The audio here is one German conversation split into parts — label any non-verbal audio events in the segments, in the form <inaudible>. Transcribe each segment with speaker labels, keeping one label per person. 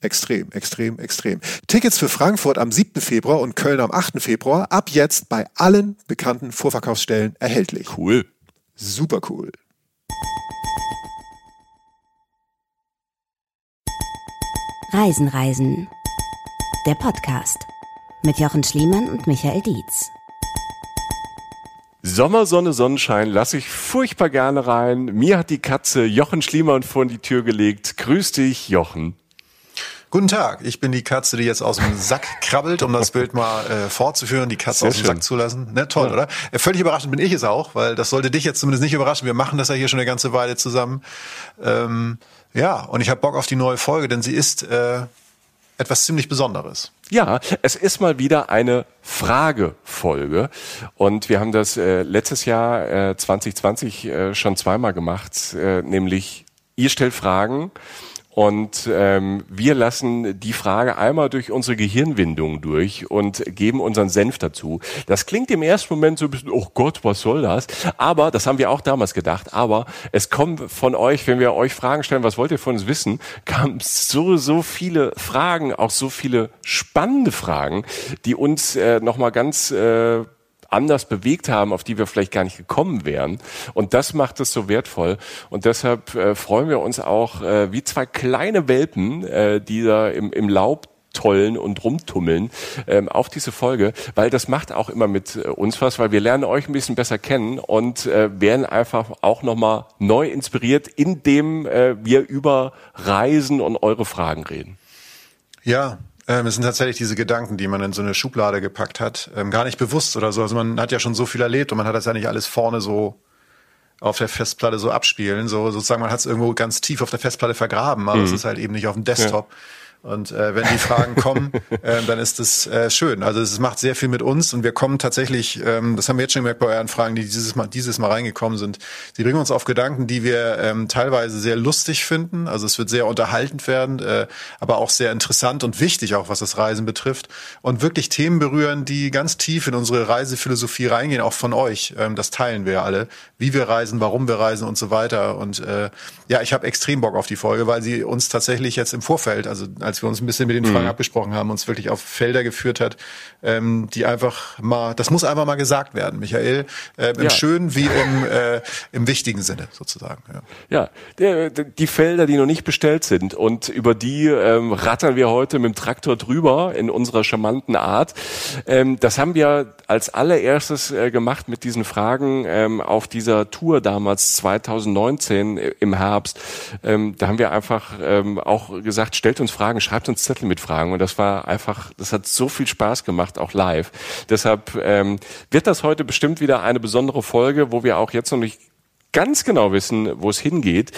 Speaker 1: Extrem, extrem, extrem. Tickets für Frankfurt am 7. Februar und Köln am 8. Februar ab jetzt bei allen bekannten Vorverkaufsstellen erhältlich.
Speaker 2: Cool.
Speaker 1: Super cool.
Speaker 3: Reisen, Reisen. Der Podcast mit Jochen Schliemann und Michael Dietz.
Speaker 2: Sommer, Sonne, Sonnenschein lasse ich furchtbar gerne rein. Mir hat die Katze Jochen Schliemann vor die Tür gelegt. Grüß dich, Jochen.
Speaker 1: Guten Tag, ich bin die Katze, die jetzt aus dem Sack krabbelt, um das Bild mal äh, fortzuführen, die Katze Sehr aus dem schön. Sack zu lassen. Ne, toll, ja. oder? Äh, völlig überraschend bin ich es auch, weil das sollte dich jetzt zumindest nicht überraschen. Wir machen das ja hier schon eine ganze Weile zusammen. Ähm, ja, und ich habe Bock auf die neue Folge, denn sie ist äh, etwas ziemlich Besonderes.
Speaker 2: Ja, es ist mal wieder eine Fragefolge und wir haben das äh, letztes Jahr äh, 2020 äh, schon zweimal gemacht, äh, nämlich ihr stellt Fragen und ähm, wir lassen die Frage einmal durch unsere Gehirnwindung durch und geben unseren Senf dazu. Das klingt im ersten Moment so ein bisschen, oh Gott, was soll das? Aber, das haben wir auch damals gedacht, aber es kommt von euch, wenn wir euch Fragen stellen, was wollt ihr von uns wissen, kamen so, so viele Fragen, auch so viele spannende Fragen, die uns äh, nochmal ganz... Äh, anders bewegt haben, auf die wir vielleicht gar nicht gekommen wären. Und das macht es so wertvoll. Und deshalb äh, freuen wir uns auch äh, wie zwei kleine Welpen, äh, die da im, im Laub tollen und rumtummeln ähm, auf diese Folge, weil das macht auch immer mit äh, uns was, weil wir lernen euch ein bisschen besser kennen und äh, werden einfach auch nochmal neu inspiriert, indem äh, wir über Reisen und eure Fragen reden.
Speaker 1: Ja, ähm, es sind tatsächlich diese Gedanken, die man in so eine Schublade gepackt hat. Ähm, gar nicht bewusst oder so. Also man hat ja schon so viel erlebt und man hat das ja nicht alles vorne so auf der Festplatte so abspielen. So sozusagen, man hat es irgendwo ganz tief auf der Festplatte vergraben, aber mhm. es ist halt eben nicht auf dem Desktop. Ja. Und äh, wenn die Fragen kommen, <laughs> äh, dann ist es äh, schön. Also es macht sehr viel mit uns und wir kommen tatsächlich, ähm, das haben wir jetzt schon gemerkt bei euren Fragen, die dieses Mal, dieses Mal reingekommen sind. Sie bringen uns auf Gedanken, die wir ähm, teilweise sehr lustig finden. Also es wird sehr unterhaltend werden, äh, aber auch sehr interessant und wichtig, auch was das Reisen betrifft. Und wirklich Themen berühren, die ganz tief in unsere Reisephilosophie reingehen, auch von euch. Ähm, das teilen wir alle. Wie wir reisen, warum wir reisen und so weiter. Und äh, ja, ich habe extrem Bock auf die Folge, weil sie uns tatsächlich jetzt im Vorfeld, also als wir uns ein bisschen mit den Fragen mhm. abgesprochen haben, uns wirklich auf Felder geführt hat, ähm, die einfach mal, das muss einfach mal gesagt werden, Michael, äh, im ja. schönen wie im, äh, im wichtigen Sinne sozusagen.
Speaker 2: Ja, ja der, die Felder, die noch nicht bestellt sind und über die ähm, rattern wir heute mit dem Traktor drüber in unserer charmanten Art. Ähm, das haben wir als allererstes äh, gemacht mit diesen Fragen ähm, auf dieser Tour damals 2019 äh, im Herbst. Ähm, da haben wir einfach ähm, auch gesagt, stellt uns Fragen, schreibt uns Zettel mit Fragen. Und das war einfach, das hat so viel Spaß gemacht, auch live. Deshalb ähm, wird das heute bestimmt wieder eine besondere Folge, wo wir auch jetzt noch nicht ganz genau wissen, wo es hingeht.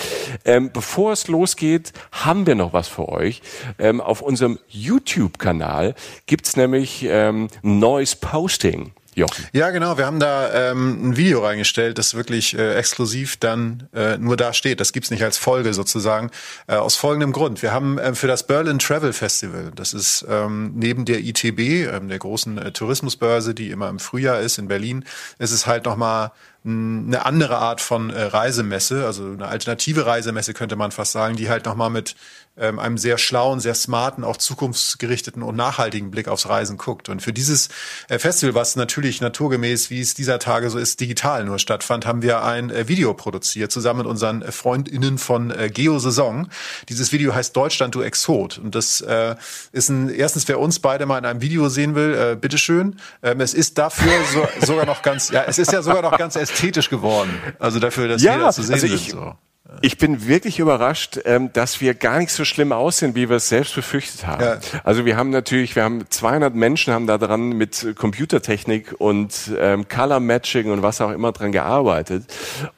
Speaker 2: Ähm, bevor es losgeht, haben wir noch was für euch. Ähm, auf unserem YouTube-Kanal gibt's nämlich ähm, Noise Posting.
Speaker 1: Jochen. Ja, genau. Wir haben da ähm, ein Video reingestellt, das wirklich äh, exklusiv dann äh, nur da steht. Das gibt's nicht als Folge sozusagen. Äh, aus folgendem Grund. Wir haben äh, für das Berlin Travel Festival, das ist ähm, neben der ITB, ähm, der großen äh, Tourismusbörse, die immer im Frühjahr ist in Berlin, ist es halt nochmal eine andere Art von äh, Reisemesse, also eine alternative Reisemesse könnte man fast sagen, die halt nochmal mit ähm, einem sehr schlauen, sehr smarten, auch zukunftsgerichteten und nachhaltigen Blick aufs Reisen guckt. Und für dieses äh, Festival, was natürlich naturgemäß, wie es dieser Tage so ist, digital nur stattfand, haben wir ein äh, Video produziert, zusammen mit unseren FreundInnen von äh, Geo-Saison. Dieses Video heißt Deutschland, du Exot. Und das äh, ist ein, erstens, wer uns beide mal in einem Video sehen will, äh, bitteschön. Ähm, es ist dafür so, sogar noch ganz, ja, es ist ja sogar noch ganz ästhetisch geworden. Also dafür, dass ja, wir da zu sehen
Speaker 2: also
Speaker 1: ich,
Speaker 2: sind. So. Ich bin wirklich überrascht, ähm, dass wir gar nicht so schlimm aussehen, wie wir es selbst befürchtet haben. Ja. Also wir haben natürlich, wir haben 200 Menschen haben da dran mit Computertechnik und ähm, Color Matching und was auch immer dran gearbeitet.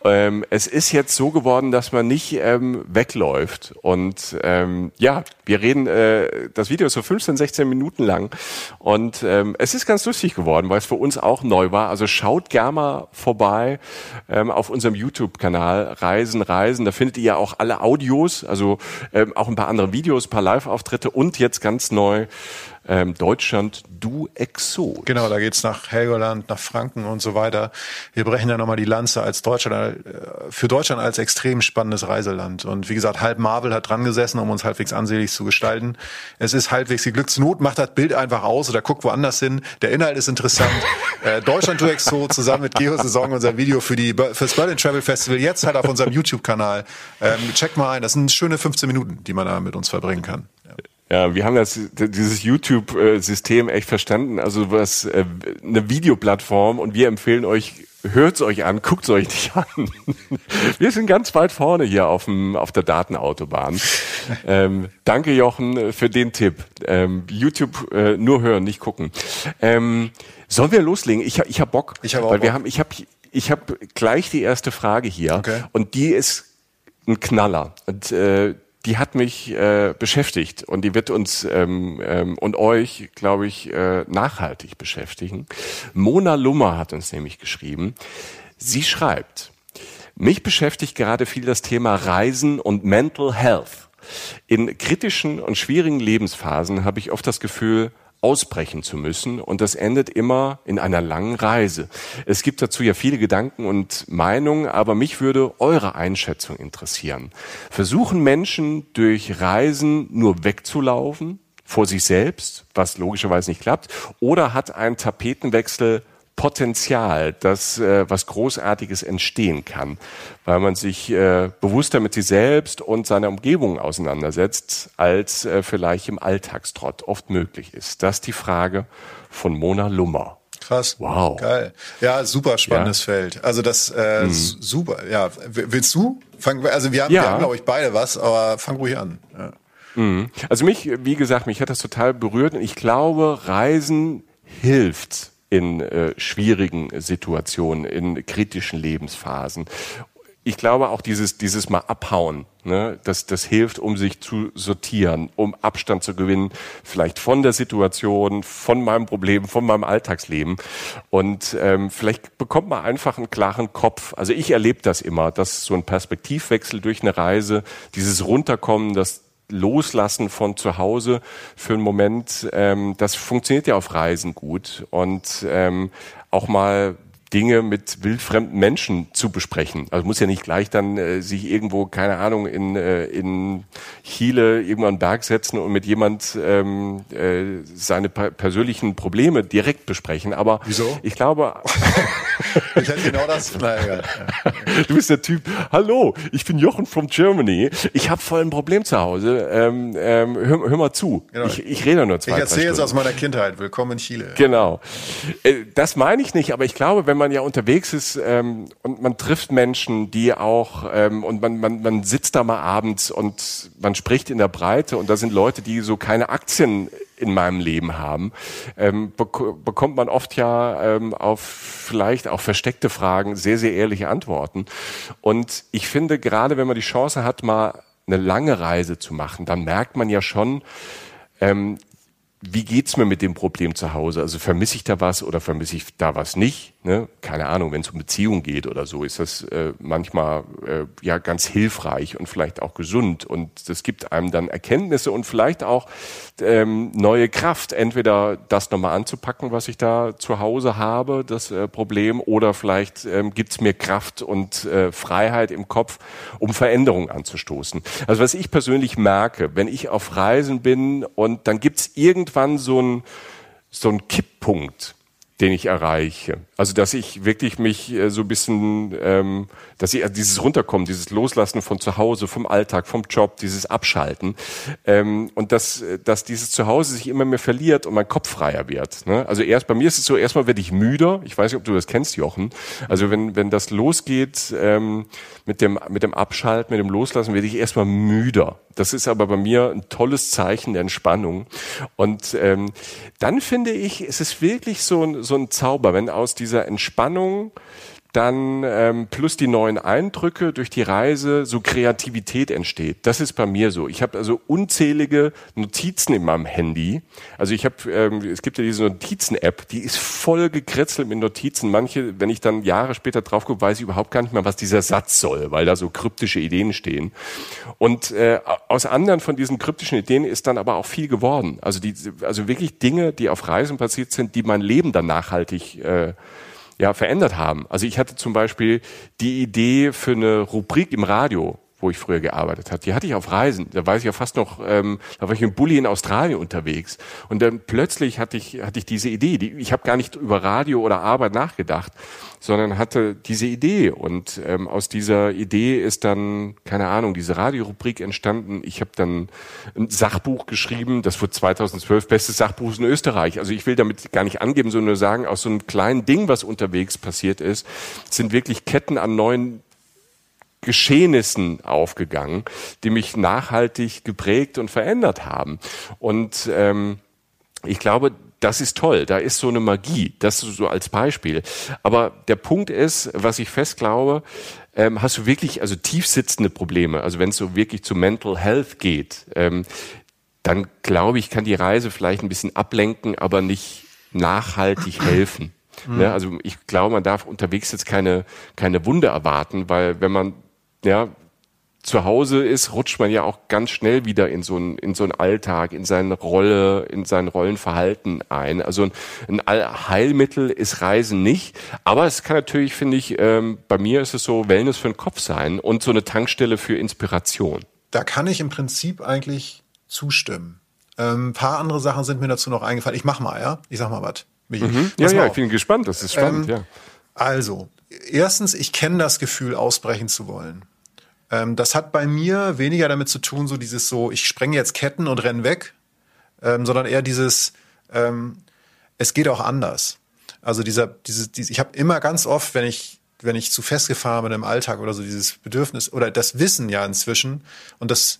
Speaker 2: Ähm, es ist jetzt so geworden, dass man nicht ähm, wegläuft. Und ähm, ja, wir reden, äh, das Video ist so 15, 16 Minuten lang und ähm, es ist ganz lustig geworden, weil es für uns auch neu war. Also schaut gerne mal vorbei ähm, auf unserem YouTube-Kanal Reisen, Reisen lesen. Da findet ihr ja auch alle Audios, also ähm, auch ein paar andere Videos, ein paar Live-Auftritte und jetzt ganz neu ähm, Deutschland Du Exot.
Speaker 1: Genau, da geht's nach Helgoland, nach Franken und so weiter. Wir brechen ja nochmal die Lanze als Deutschland, äh, für Deutschland als extrem spannendes Reiseland. Und wie gesagt, halb Marvel hat dran gesessen, um uns halbwegs ansehnlich zu gestalten. Es ist halbwegs die Glücksnot, macht das Bild einfach aus oder guckt woanders hin. Der Inhalt ist interessant. <laughs> äh, Deutschland Du Exot zusammen mit Geo Saison, unser Video für die fürs Berlin Travel Festival, jetzt halt auf unserem YouTube-Kanal. Ähm, check mal ein, das sind schöne 15 Minuten, die man da mit uns verbringen kann.
Speaker 2: Ja, wir haben das, dieses YouTube-System echt verstanden. Also was äh, eine Videoplattform und wir empfehlen euch, hört's euch an, guckt's euch nicht <laughs> an. Wir sind ganz weit vorne hier auf, dem, auf der Datenautobahn. Ähm, danke Jochen für den Tipp. Ähm, YouTube äh, nur hören, nicht gucken. Ähm, sollen wir loslegen? Ich, ich hab Bock.
Speaker 1: Ich habe Bock.
Speaker 2: wir haben, ich habe ich hab gleich die erste Frage hier
Speaker 1: Okay.
Speaker 2: und die ist ein Knaller. Und äh, die hat mich äh, beschäftigt und die wird uns ähm, ähm, und euch, glaube ich, äh, nachhaltig beschäftigen. Mona Lummer hat uns nämlich geschrieben. Sie schreibt, mich beschäftigt gerade viel das Thema Reisen und Mental Health. In kritischen und schwierigen Lebensphasen habe ich oft das Gefühl, ausbrechen zu müssen und das endet immer in einer langen Reise. Es gibt dazu ja viele Gedanken und Meinungen, aber mich würde eure Einschätzung interessieren. Versuchen Menschen durch Reisen nur wegzulaufen vor sich selbst, was logischerweise nicht klappt, oder hat ein Tapetenwechsel Potenzial, dass äh, was Großartiges entstehen kann, weil man sich äh, bewusster mit sich selbst und seiner Umgebung auseinandersetzt, als äh, vielleicht im Alltagstrott oft möglich ist. Das ist die Frage von Mona Lummer.
Speaker 1: Krass.
Speaker 2: Wow.
Speaker 1: Geil. Ja, super spannendes
Speaker 2: Ja.
Speaker 1: Feld. Also das äh, s- super. Ja, willst du? Fang, also wir haben,
Speaker 2: Ja.
Speaker 1: wir haben glaube ich beide was, aber fang ruhig an. Ja.
Speaker 2: Also mich, wie gesagt, mich hat das total berührt und ich glaube, Reisen hilft in äh, schwierigen Situationen, in kritischen Lebensphasen. Ich glaube auch dieses, dieses mal abhauen, ne, das, das hilft, um sich zu sortieren, um Abstand zu gewinnen, vielleicht von der Situation, von meinem Problem, von meinem Alltagsleben. Und ähm, vielleicht bekommt man einfach einen klaren Kopf. Also ich erlebe das immer, dass so ein Perspektivwechsel durch eine Reise, dieses Runterkommen, das Loslassen von zu Hause für einen Moment, ähm, das funktioniert ja auf Reisen gut. Und ähm, auch mal Dinge mit wildfremden Menschen zu besprechen. Also muss ja nicht gleich dann äh, sich irgendwo, keine Ahnung, in, äh, in Chile irgendwo einen Berg setzen und mit jemand ähm, äh, seine per persönlichen Probleme direkt besprechen. Aber
Speaker 1: Wieso?
Speaker 2: ich glaube, <laughs> <laughs>
Speaker 1: Ich hätte genau das. Na, egal. Ja.
Speaker 2: du bist der Typ, hallo, ich bin Jochen from Germany, ich habe voll ein Problem zu Hause, ähm, ähm, hör, hör mal zu,
Speaker 1: Genau.
Speaker 2: ich, ich rede nur zwei,
Speaker 1: Ich erzähle
Speaker 2: Stunden.
Speaker 1: aus meiner Kindheit. Willkommen in Chile.
Speaker 2: Genau. Äh, Das meine ich nicht, aber ich glaube, wenn man ja unterwegs ist ähm, und man trifft Menschen, die auch ähm, und man, man, man sitzt da mal abends und man spricht in der Breite und da sind Leute, die so keine Aktien in meinem Leben haben, ähm, bek bekommt man oft ja ähm, auf vielleicht auch versteckte Fragen sehr, sehr ehrliche Antworten. Und ich finde, gerade wenn man die Chance hat, mal eine lange Reise zu machen, dann merkt man ja schon, ähm, wie geht's mir mit dem Problem zu Hause? Also vermisse ich da was oder vermisse ich da was nicht? Ne? Keine Ahnung, wenn es um Beziehungen geht oder so, ist das äh, manchmal äh, ja ganz hilfreich und vielleicht auch gesund. Und das gibt einem dann Erkenntnisse und vielleicht auch ähm, neue Kraft, entweder das nochmal anzupacken, was ich da zu Hause habe, das äh, Problem, oder vielleicht ähm, gibt mir Kraft und äh, Freiheit im Kopf, um Veränderungen anzustoßen. Also was ich persönlich merke, wenn ich auf Reisen bin und dann gibt es irgendwann so ein so ein Kipppunkt den ich erreiche. Also dass ich wirklich mich äh, so ein bisschen, ähm, dass ich also dieses Runterkommen, dieses Loslassen von zu Hause, vom Alltag, vom Job, dieses Abschalten ähm, und dass, dass dieses Zuhause sich immer mehr verliert und mein Kopf freier wird. Ne? Also erst bei mir ist es so, erstmal werde ich müder. Ich weiß nicht, ob du das kennst, Jochen. Also wenn wenn das losgeht ähm, mit dem mit dem Abschalten, mit dem Loslassen, werde ich erstmal müder. Das ist aber bei mir ein tolles Zeichen der Entspannung. Und ähm, dann finde ich, es ist wirklich so ein, so ein Zauber, wenn aus dieser Entspannung dann ähm, plus die neuen Eindrücke durch die Reise so Kreativität entsteht. Das ist bei mir so. Ich habe also unzählige Notizen in meinem Handy. Also ich habe, ähm, es gibt ja diese Notizen-App, die ist voll gekritzelt mit Notizen. Manche, wenn ich dann Jahre später drauf gucke, weiß ich überhaupt gar nicht mehr, was dieser Satz soll, weil da so kryptische Ideen stehen. Und äh, aus anderen von diesen kryptischen Ideen ist dann aber auch viel geworden. Also die, also wirklich Dinge, die auf Reisen passiert sind, die mein Leben dann nachhaltig äh, ja, verändert haben. Also ich hatte zum Beispiel die Idee für eine Rubrik im Radio, wo ich früher gearbeitet habe. Die hatte ich auf Reisen. Da weiß ich ja fast noch, ähm, da war ich im Bulli in Australien unterwegs. Und dann plötzlich hatte ich, hatte ich diese Idee. Die, ich habe gar nicht über Radio oder Arbeit nachgedacht, sondern hatte diese Idee. Und ähm, aus dieser Idee ist dann, keine Ahnung, diese Radiorubrik entstanden. Ich habe dann ein Sachbuch geschrieben. Das wurde 2012 bestes Sachbuch in Österreich. Also ich will damit gar nicht angeben, sondern nur sagen, aus so einem kleinen Ding, was unterwegs passiert ist, sind wirklich Ketten an neuen Geschehnissen aufgegangen, die mich nachhaltig geprägt und verändert haben. Und ähm, ich glaube, das ist toll, da ist so eine Magie, das so als Beispiel. Aber der Punkt ist, was ich fest glaube, ähm, hast du wirklich also tief sitzende Probleme, also wenn es so wirklich zu Mental Health geht, ähm, dann glaube ich, kann die Reise vielleicht ein bisschen ablenken, aber nicht nachhaltig <clears throat> helfen. Mhm. Ne? Also ich glaube, man darf unterwegs jetzt keine, keine Wunde erwarten, weil wenn man ja, zu Hause ist, rutscht man ja auch ganz schnell wieder in so einen, in so einen Alltag, in seine Rolle, in sein Rollenverhalten ein. Also ein, ein Heilmittel ist Reisen nicht, aber es kann natürlich, finde ich, ähm, bei mir ist es so Wellness für den Kopf sein und so eine Tankstelle für Inspiration.
Speaker 1: Da kann ich im Prinzip eigentlich zustimmen. Ähm, ein paar andere Sachen sind mir dazu noch eingefallen. Ich mach mal, ja? Ich sag mal was.
Speaker 2: Mhm. Ja, ja, ich bin gespannt. Das ist spannend, ähm, ja.
Speaker 1: Also, erstens, ich kenne das Gefühl, ausbrechen zu wollen. Ähm, das hat bei mir weniger damit zu tun, so dieses so, ich sprenge jetzt Ketten und renn weg, ähm, sondern eher dieses, ähm, es geht auch anders. Also dieser, dieses, dieses ich habe immer ganz oft, wenn ich wenn ich zu festgefahren bin im Alltag oder so dieses Bedürfnis oder das Wissen ja inzwischen und das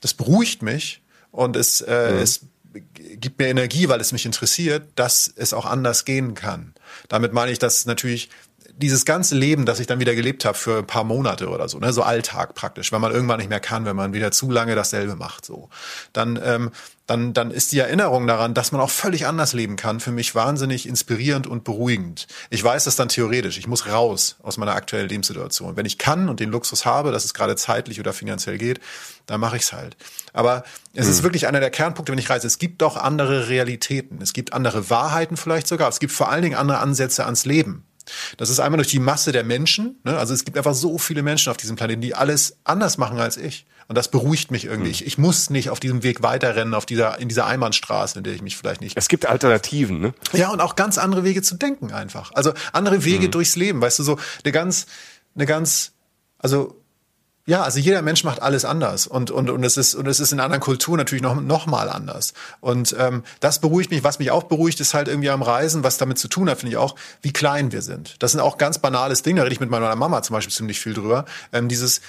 Speaker 1: das beruhigt mich und es äh, mhm. es gibt mir Energie, weil es mich interessiert, dass es auch anders gehen kann. Damit meine ich, dass natürlich dieses ganze Leben, das ich dann wieder gelebt habe für ein paar Monate oder so, ne, so Alltag praktisch, wenn man irgendwann nicht mehr kann, wenn man wieder zu lange dasselbe macht, so, dann, ähm, dann, dann ist die Erinnerung daran, dass man auch völlig anders leben kann, für mich wahnsinnig inspirierend und beruhigend. Ich weiß das dann theoretisch. Ich muss raus aus meiner aktuellen Lebenssituation. Wenn ich kann und den Luxus habe, dass es gerade zeitlich oder finanziell geht, dann mache ich's halt. Aber es mhm. ist wirklich einer der Kernpunkte, wenn ich reise. Es gibt doch andere Realitäten. Es gibt andere Wahrheiten vielleicht sogar. Es gibt vor allen Dingen andere Ansätze ans Leben. Das ist einmal durch die Masse der Menschen. Ne? Also es gibt einfach so viele Menschen auf diesem Planeten, die alles anders machen als ich. Und das beruhigt mich irgendwie. Hm. Ich, muss nicht auf diesem Weg weiterrennen, auf dieser, in dieser Einbahnstraße, in der ich mich vielleicht nicht.
Speaker 2: Es gibt Alternativen, ne?
Speaker 1: Ja, und auch ganz andere Wege zu denken einfach. Also andere Wege hm. durchs Leben, weißt du, so eine ganz, eine ganz, also ja, also jeder Mensch macht alles anders und und und es ist und es ist in anderen Kulturen natürlich noch noch mal anders und ähm, das beruhigt mich. Was mich auch beruhigt, ist halt irgendwie am Reisen, was damit zu tun hat, finde ich auch, wie klein wir sind. Das sind auch ganz banales Dinge. Da rede ich mit meiner Mama zum Beispiel ziemlich viel drüber. Ähm, dieses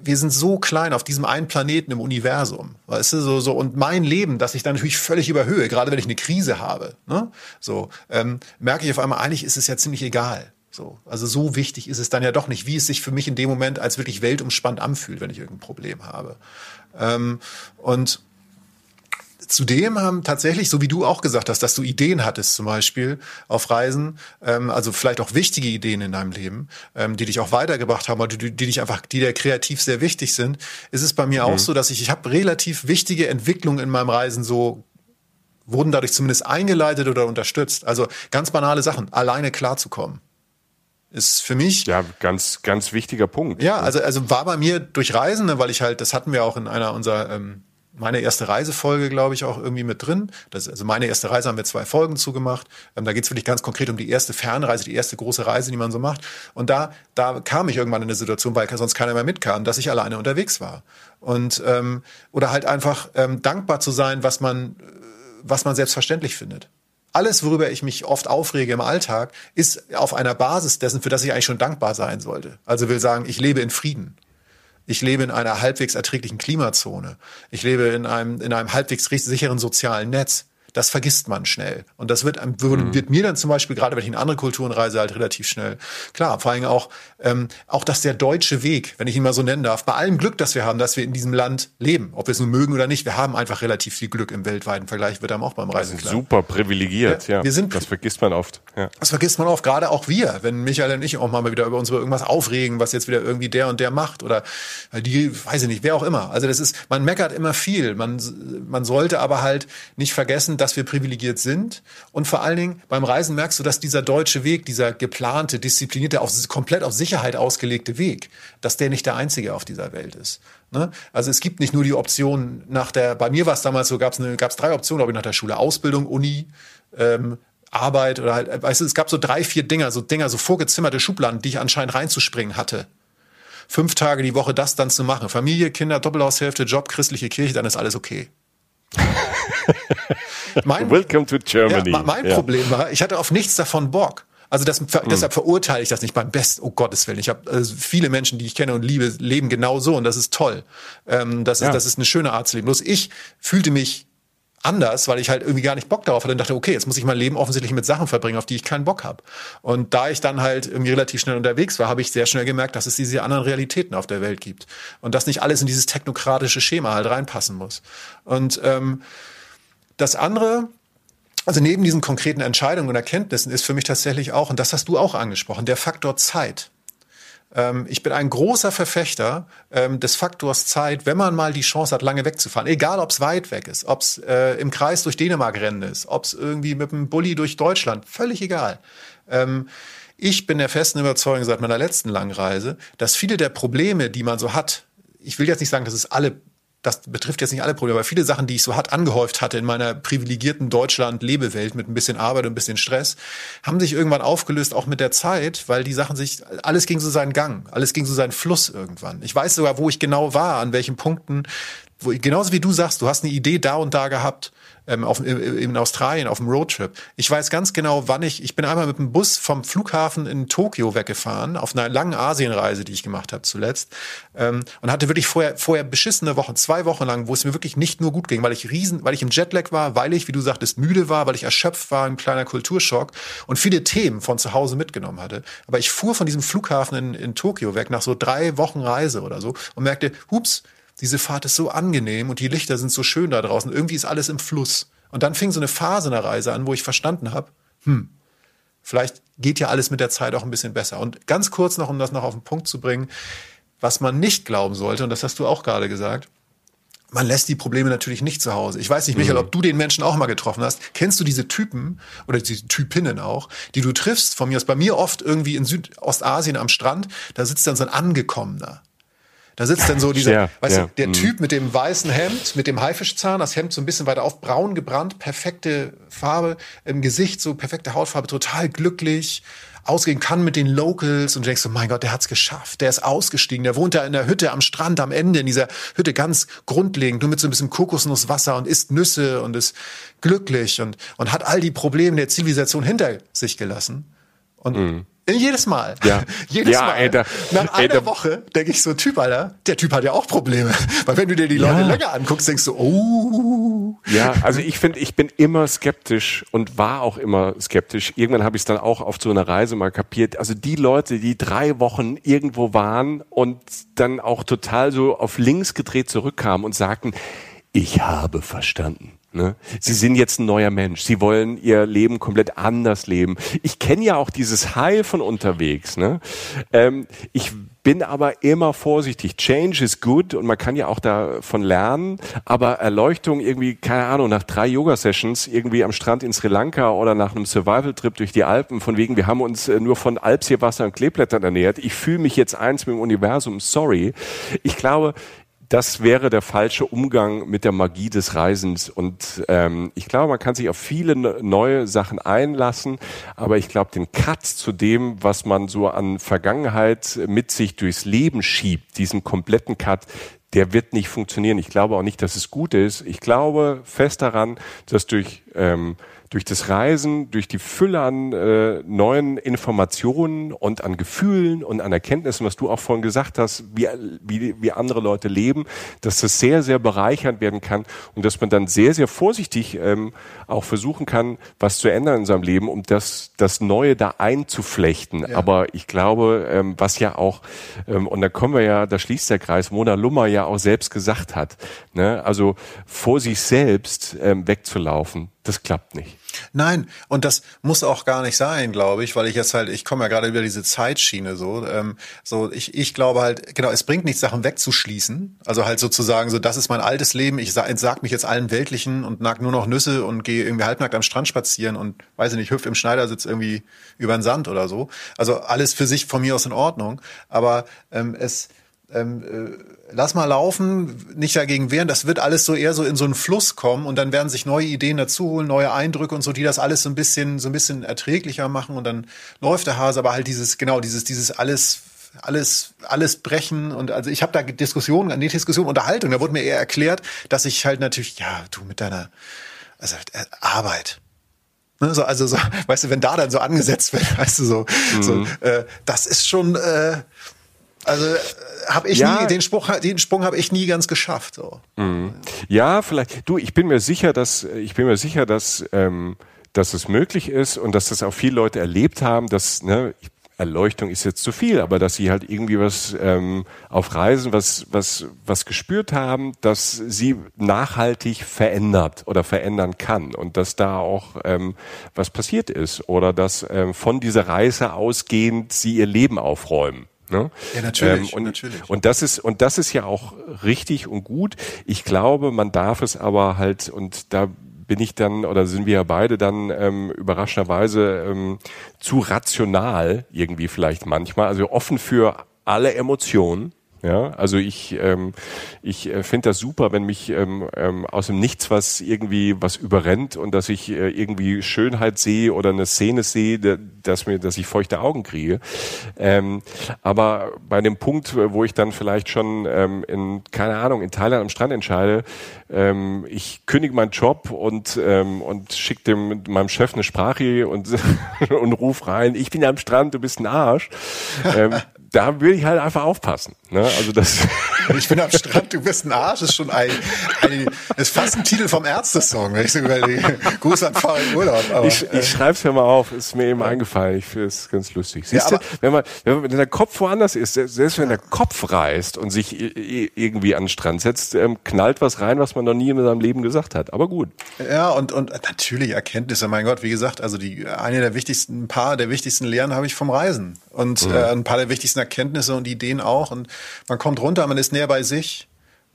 Speaker 1: wir sind so klein auf diesem einen Planeten im Universum, weißt du, so, so, und mein Leben, das ich dann natürlich völlig überhöhe, gerade wenn ich eine Krise habe, ne, so, ähm, merke ich auf einmal, eigentlich ist es ja ziemlich egal. So, also so wichtig ist es dann ja doch nicht, wie es sich für mich in dem Moment als wirklich weltumspannt anfühlt, wenn ich irgendein Problem habe. Ähm, und zudem haben tatsächlich, so wie du auch gesagt hast, dass du Ideen hattest zum Beispiel auf Reisen, ähm, also vielleicht auch wichtige Ideen in deinem Leben, ähm, die dich auch weitergebracht haben, oder die, die dich einfach, die dir kreativ sehr wichtig sind, ist es bei mir mhm. auch so, dass ich, ich habe relativ wichtige Entwicklungen in meinem Reisen so wurden dadurch zumindest eingeleitet oder unterstützt. Also ganz banale Sachen, alleine klarzukommen ist für mich.
Speaker 2: Ja, ganz, ganz wichtiger Punkt.
Speaker 1: Ja, also, also war bei mir durch Reisen, ne, weil ich halt, das hatten wir auch in einer unserer, ähm, meine erste Reisefolge, glaube ich, auch irgendwie mit drin. Das, also meine erste Reise haben wir zwei Folgen zugemacht. Ähm, da geht es wirklich ganz konkret um die erste Fernreise, die erste große Reise, die man so macht. Und da, da kam ich irgendwann in eine Situation, weil sonst keiner mehr mitkam, dass ich alleine unterwegs war. Und ähm, oder halt einfach ähm, dankbar zu sein, was man, was man selbstverständlich findet alles, worüber ich mich oft aufrege im Alltag, ist auf einer Basis dessen, für das ich eigentlich schon dankbar sein sollte. Also will sagen, ich lebe in Frieden. Ich lebe in einer halbwegs erträglichen Klimazone. Ich lebe in einem, in einem halbwegs sicheren sozialen Netz. Das vergisst man schnell. Und das wird, wird, mhm. wird mir dann zum Beispiel, gerade wenn ich in andere Kulturen reise, halt relativ schnell klar. Vor allem auch, ähm, auch, dass der deutsche Weg, wenn ich ihn mal so nennen darf, bei allem Glück, das wir haben, dass wir in diesem Land leben, ob wir es nun mögen oder nicht, wir haben einfach relativ viel Glück im weltweiten Vergleich, wird einem auch beim Reisen klar.
Speaker 2: Super privilegiert, ja,
Speaker 1: ja. Wir sind,
Speaker 2: das vergisst man oft. Ja.
Speaker 1: Das vergisst man oft, gerade auch wir, wenn Michael und ich auch mal wieder über unsere irgendwas aufregen, was jetzt wieder irgendwie der und der macht oder die, weiß ich nicht, wer auch immer. Also das ist, man meckert immer viel. Man, man sollte aber halt nicht vergessen, dass wir privilegiert sind. Und vor allen Dingen beim Reisen merkst du, dass dieser deutsche Weg, dieser geplante, disziplinierte, auf, komplett auf Sicherheit ausgelegte Weg, dass der nicht der einzige auf dieser Welt ist. Ne? Also es gibt nicht nur die Option nach der, bei mir war es damals so, gab es drei Optionen, glaube ich, nach der Schule, Ausbildung, Uni, ähm, Arbeit oder halt, weißt du, es gab so drei, vier Dinger, so Dinger, so vorgezimmerte Schubladen, die ich anscheinend reinzuspringen hatte. Fünf Tage die Woche das dann zu machen. Familie, Kinder, Doppelhaushälfte, Job, christliche Kirche, dann ist alles okay. <laughs>
Speaker 2: mein, Welcome to Germany.
Speaker 1: Ja, mein ja. Problem war, ich hatte auf nichts davon Bock. Also das, mhm. deshalb verurteile ich das nicht beim Best, oh Gottes Willen. Ich habe also viele Menschen, die ich kenne und liebe, leben genau so und das ist toll. Ähm, das, ist, ja. das ist eine schöne Art zu leben. Bloß ich fühlte mich anders, weil ich halt irgendwie gar nicht Bock darauf hatte und dachte, okay, jetzt muss ich mein Leben offensichtlich mit Sachen verbringen, auf die ich keinen Bock habe. Und da ich dann halt irgendwie relativ schnell unterwegs war, habe ich sehr schnell gemerkt, dass es diese anderen Realitäten auf der Welt gibt und dass nicht alles in dieses technokratische Schema halt reinpassen muss. Und ähm, das andere, also neben diesen konkreten Entscheidungen und Erkenntnissen ist für mich tatsächlich auch, und das hast du auch angesprochen, der Faktor Zeit. Ähm, ich bin ein großer Verfechter ähm, des Faktors Zeit, wenn man mal die Chance hat, lange wegzufahren. Egal, ob es weit weg ist, ob es äh, im Kreis durch Dänemark rennen ist, ob es irgendwie mit dem Bulli durch Deutschland, völlig egal. Ähm, ich bin der festen Überzeugung seit meiner letzten langen Reise, dass viele der Probleme, die man so hat, ich will jetzt nicht sagen, dass es alle das betrifft jetzt nicht alle Probleme, aber viele Sachen, die ich so hart angehäuft hatte in meiner privilegierten Deutschland-Lebewelt mit ein bisschen Arbeit und ein bisschen Stress, haben sich irgendwann aufgelöst, auch mit der Zeit, weil die Sachen sich, alles ging so seinen Gang, alles ging so seinen Fluss irgendwann. Ich weiß sogar, wo ich genau war, an welchen Punkten, wo, genauso wie du sagst, du hast eine Idee da und da gehabt ähm, auf, in Australien auf dem Roadtrip. Ich weiß ganz genau, wann ich, ich bin einmal mit dem Bus vom Flughafen in Tokio weggefahren, auf einer langen Asienreise, die ich gemacht habe zuletzt, ähm, und hatte wirklich vorher, vorher beschissene Wochen, zwei Wochen lang, wo es mir wirklich nicht nur gut ging, weil ich riesen, weil ich im Jetlag war, weil ich, wie du sagtest, müde war, weil ich erschöpft war, ein kleiner Kulturschock und viele Themen von zu Hause mitgenommen hatte. Aber ich fuhr von diesem Flughafen in, in Tokio weg nach so drei Wochen Reise oder so und merkte, hups, diese Fahrt ist so angenehm und die Lichter sind so schön da draußen. Irgendwie ist alles im Fluss. Und dann fing so eine Phase in der Reise an, wo ich verstanden habe, hm, vielleicht geht ja alles mit der Zeit auch ein bisschen besser. Und ganz kurz noch, um das noch auf den Punkt zu bringen, was man nicht glauben sollte, und das hast du auch gerade gesagt, man lässt die Probleme natürlich nicht zu Hause. Ich weiß nicht, Michael, mhm. ob du den Menschen auch mal getroffen hast. Kennst du diese Typen oder diese Typinnen auch, die du triffst von mir aus? Bei mir oft irgendwie in Südostasien am Strand, da sitzt dann so ein Angekommener. Da sitzt dann so dieser, ja, weißt ja. du, der mhm. Typ mit dem weißen Hemd, mit dem Haifischzahn, das Hemd so ein bisschen weiter auf, braun gebrannt, perfekte Farbe im Gesicht, so perfekte Hautfarbe, total glücklich, ausgehen kann mit den Locals und du denkst so, mein Gott, der hat's geschafft, der ist ausgestiegen, der wohnt da in der Hütte am Strand am Ende, in dieser Hütte ganz grundlegend, nur mit so ein bisschen Kokosnusswasser und isst Nüsse und ist glücklich und, und hat all die Probleme der Zivilisation hinter sich gelassen. Und mhm. Jedes Mal.
Speaker 2: Ja. <laughs>
Speaker 1: Jedes
Speaker 2: ja,
Speaker 1: Mal.
Speaker 2: Ey, da,
Speaker 1: Nach einer da, Woche denke ich so, Typ, Alter, der Typ hat ja auch Probleme. <laughs> Weil wenn du dir die Leute ja. länger anguckst, denkst du, oh.
Speaker 2: Ja, also ich finde, ich bin immer skeptisch und war auch immer skeptisch. Irgendwann habe ich es dann auch auf so einer Reise mal kapiert. Also die Leute, die drei Wochen irgendwo waren und dann auch total so auf links gedreht zurückkamen und sagten, ich habe verstanden. Ne? Sie sind jetzt ein neuer Mensch. Sie wollen ihr Leben komplett anders leben. Ich kenne ja auch dieses Heil von unterwegs. Ne? Ähm, ich bin aber immer vorsichtig. Change is good und man kann ja auch davon lernen, aber Erleuchtung irgendwie, keine Ahnung, nach drei Yoga-Sessions irgendwie am Strand in Sri Lanka oder nach einem Survival-Trip durch die Alpen, von wegen, wir haben uns äh, nur von Alpsierwasser und Kleeblättern ernährt. Ich fühle mich jetzt eins mit dem Universum, sorry. Ich glaube, das wäre der falsche Umgang mit der Magie des Reisens. Und ähm, ich glaube, man kann sich auf viele neue Sachen einlassen, aber ich glaube, den Cut zu dem, was man so an Vergangenheit mit sich durchs Leben schiebt, diesen kompletten Cut, der wird nicht funktionieren. Ich glaube auch nicht, dass es gut ist. Ich glaube fest daran, dass durch ähm, durch das Reisen, durch die Fülle an äh, neuen Informationen und an Gefühlen und an Erkenntnissen, was du auch vorhin gesagt hast, wie, wie, wie andere Leute leben, dass das sehr, sehr bereichernd werden kann und dass man dann sehr, sehr vorsichtig ähm, auch versuchen kann, was zu ändern in seinem Leben, um das, das Neue da einzuflechten. Ja. Aber ich glaube, ähm, was ja auch, ähm, und da kommen wir ja, da schließt der Kreis, Mona Lummer ja auch selbst gesagt hat, ne? also vor sich selbst ähm, wegzulaufen, das klappt nicht.
Speaker 1: Nein, und das muss auch gar nicht sein, glaube ich, weil ich jetzt halt, ich komme ja gerade über diese Zeitschiene so, ähm, so ich, ich glaube halt, genau, es bringt nichts, Sachen wegzuschließen, also halt sozusagen so, das ist mein altes Leben, ich entsag mich jetzt allen Weltlichen und nag nur noch Nüsse und gehe irgendwie halbnackt am Strand spazieren und, weiß ich nicht, hüpf im Schneidersitz irgendwie über den Sand oder so. Also alles für sich von mir aus in Ordnung, aber ähm, es, ähm, äh, lass mal laufen, nicht dagegen wehren. Das wird alles so eher so in so einen Fluss kommen und dann werden sich neue Ideen dazu holen, neue Eindrücke und so, die das alles so ein bisschen, so ein bisschen erträglicher machen und dann läuft der Hase, aber halt dieses, genau, dieses, dieses alles alles alles brechen und also ich habe da Diskussionen, nee, Diskussion, Unterhaltung, da wurde mir eher erklärt, dass ich halt natürlich ja, du mit deiner also äh, Arbeit ne, so, also so, <laughs> weißt du, wenn da dann so angesetzt wird, <laughs> weißt du so, mhm. so äh, das ist schon äh, also äh, habe ich ja. nie den Spruch, den Sprung habe ich nie ganz geschafft. So.
Speaker 2: Mhm. Ja, vielleicht. Du, ich bin mir sicher, dass ich bin mir sicher, dass ähm, dass es möglich ist und dass das auch viele Leute erlebt haben, dass ne, Erleuchtung ist jetzt zu viel, aber dass sie halt irgendwie was ähm, auf Reisen was was was gespürt haben, dass sie nachhaltig verändert oder verändern kann und dass da auch ähm, was passiert ist oder dass ähm, von dieser Reise ausgehend sie ihr Leben aufräumen.
Speaker 1: Ne? Ja, natürlich,
Speaker 2: ähm, und,
Speaker 1: natürlich.
Speaker 2: Und das ist und das ist ja auch richtig und gut. Ich glaube, man darf es aber halt und da bin ich dann oder sind wir ja beide dann ähm, überraschenderweise ähm, zu rational irgendwie vielleicht manchmal, also offen für alle Emotionen ja, also ich, ähm, ich äh, finde das super, wenn mich ähm, ähm, aus dem Nichts was irgendwie was überrennt und dass ich äh, irgendwie Schönheit sehe oder eine Szene sehe, dass mir, dass ich feuchte Augen kriege. Ähm, aber bei dem Punkt, wo ich dann vielleicht schon ähm, in keine Ahnung in Thailand am Strand entscheide, ähm, ich kündige meinen Job und ähm, und schicke dem meinem Chef eine Sprache und <laughs> und ruf rein, ich bin am Strand, du bist ein Arsch. ähm, da will ich halt einfach aufpassen. Ne? Also das <laughs>
Speaker 1: ich bin am Strand, du bist ein Arsch, ist schon ein, ein ist fast ein Titel vom Ärzte-Song, wenn ich so überlege. Gruß an Fahrer im Urlaub.
Speaker 2: Aber, ich, ich schreib's ja mal auf, ist mir eben eingefallen. Ich finde es ganz lustig. Siehst ja, du, wenn man, wenn, man, wenn der Kopf woanders ist, selbst wenn der Kopf reißt und sich irgendwie an den Strand setzt, ähm, knallt was rein, was man noch nie in seinem Leben gesagt hat. Aber gut.
Speaker 1: Ja, und, und natürlich Erkenntnisse, mein Gott, wie gesagt, also die eine der wichtigsten, ein paar der wichtigsten Lehren habe ich vom Reisen. Und mhm. äh, ein paar der wichtigsten Erkenntnisse und Ideen auch. Und man kommt runter, man ist näher bei sich.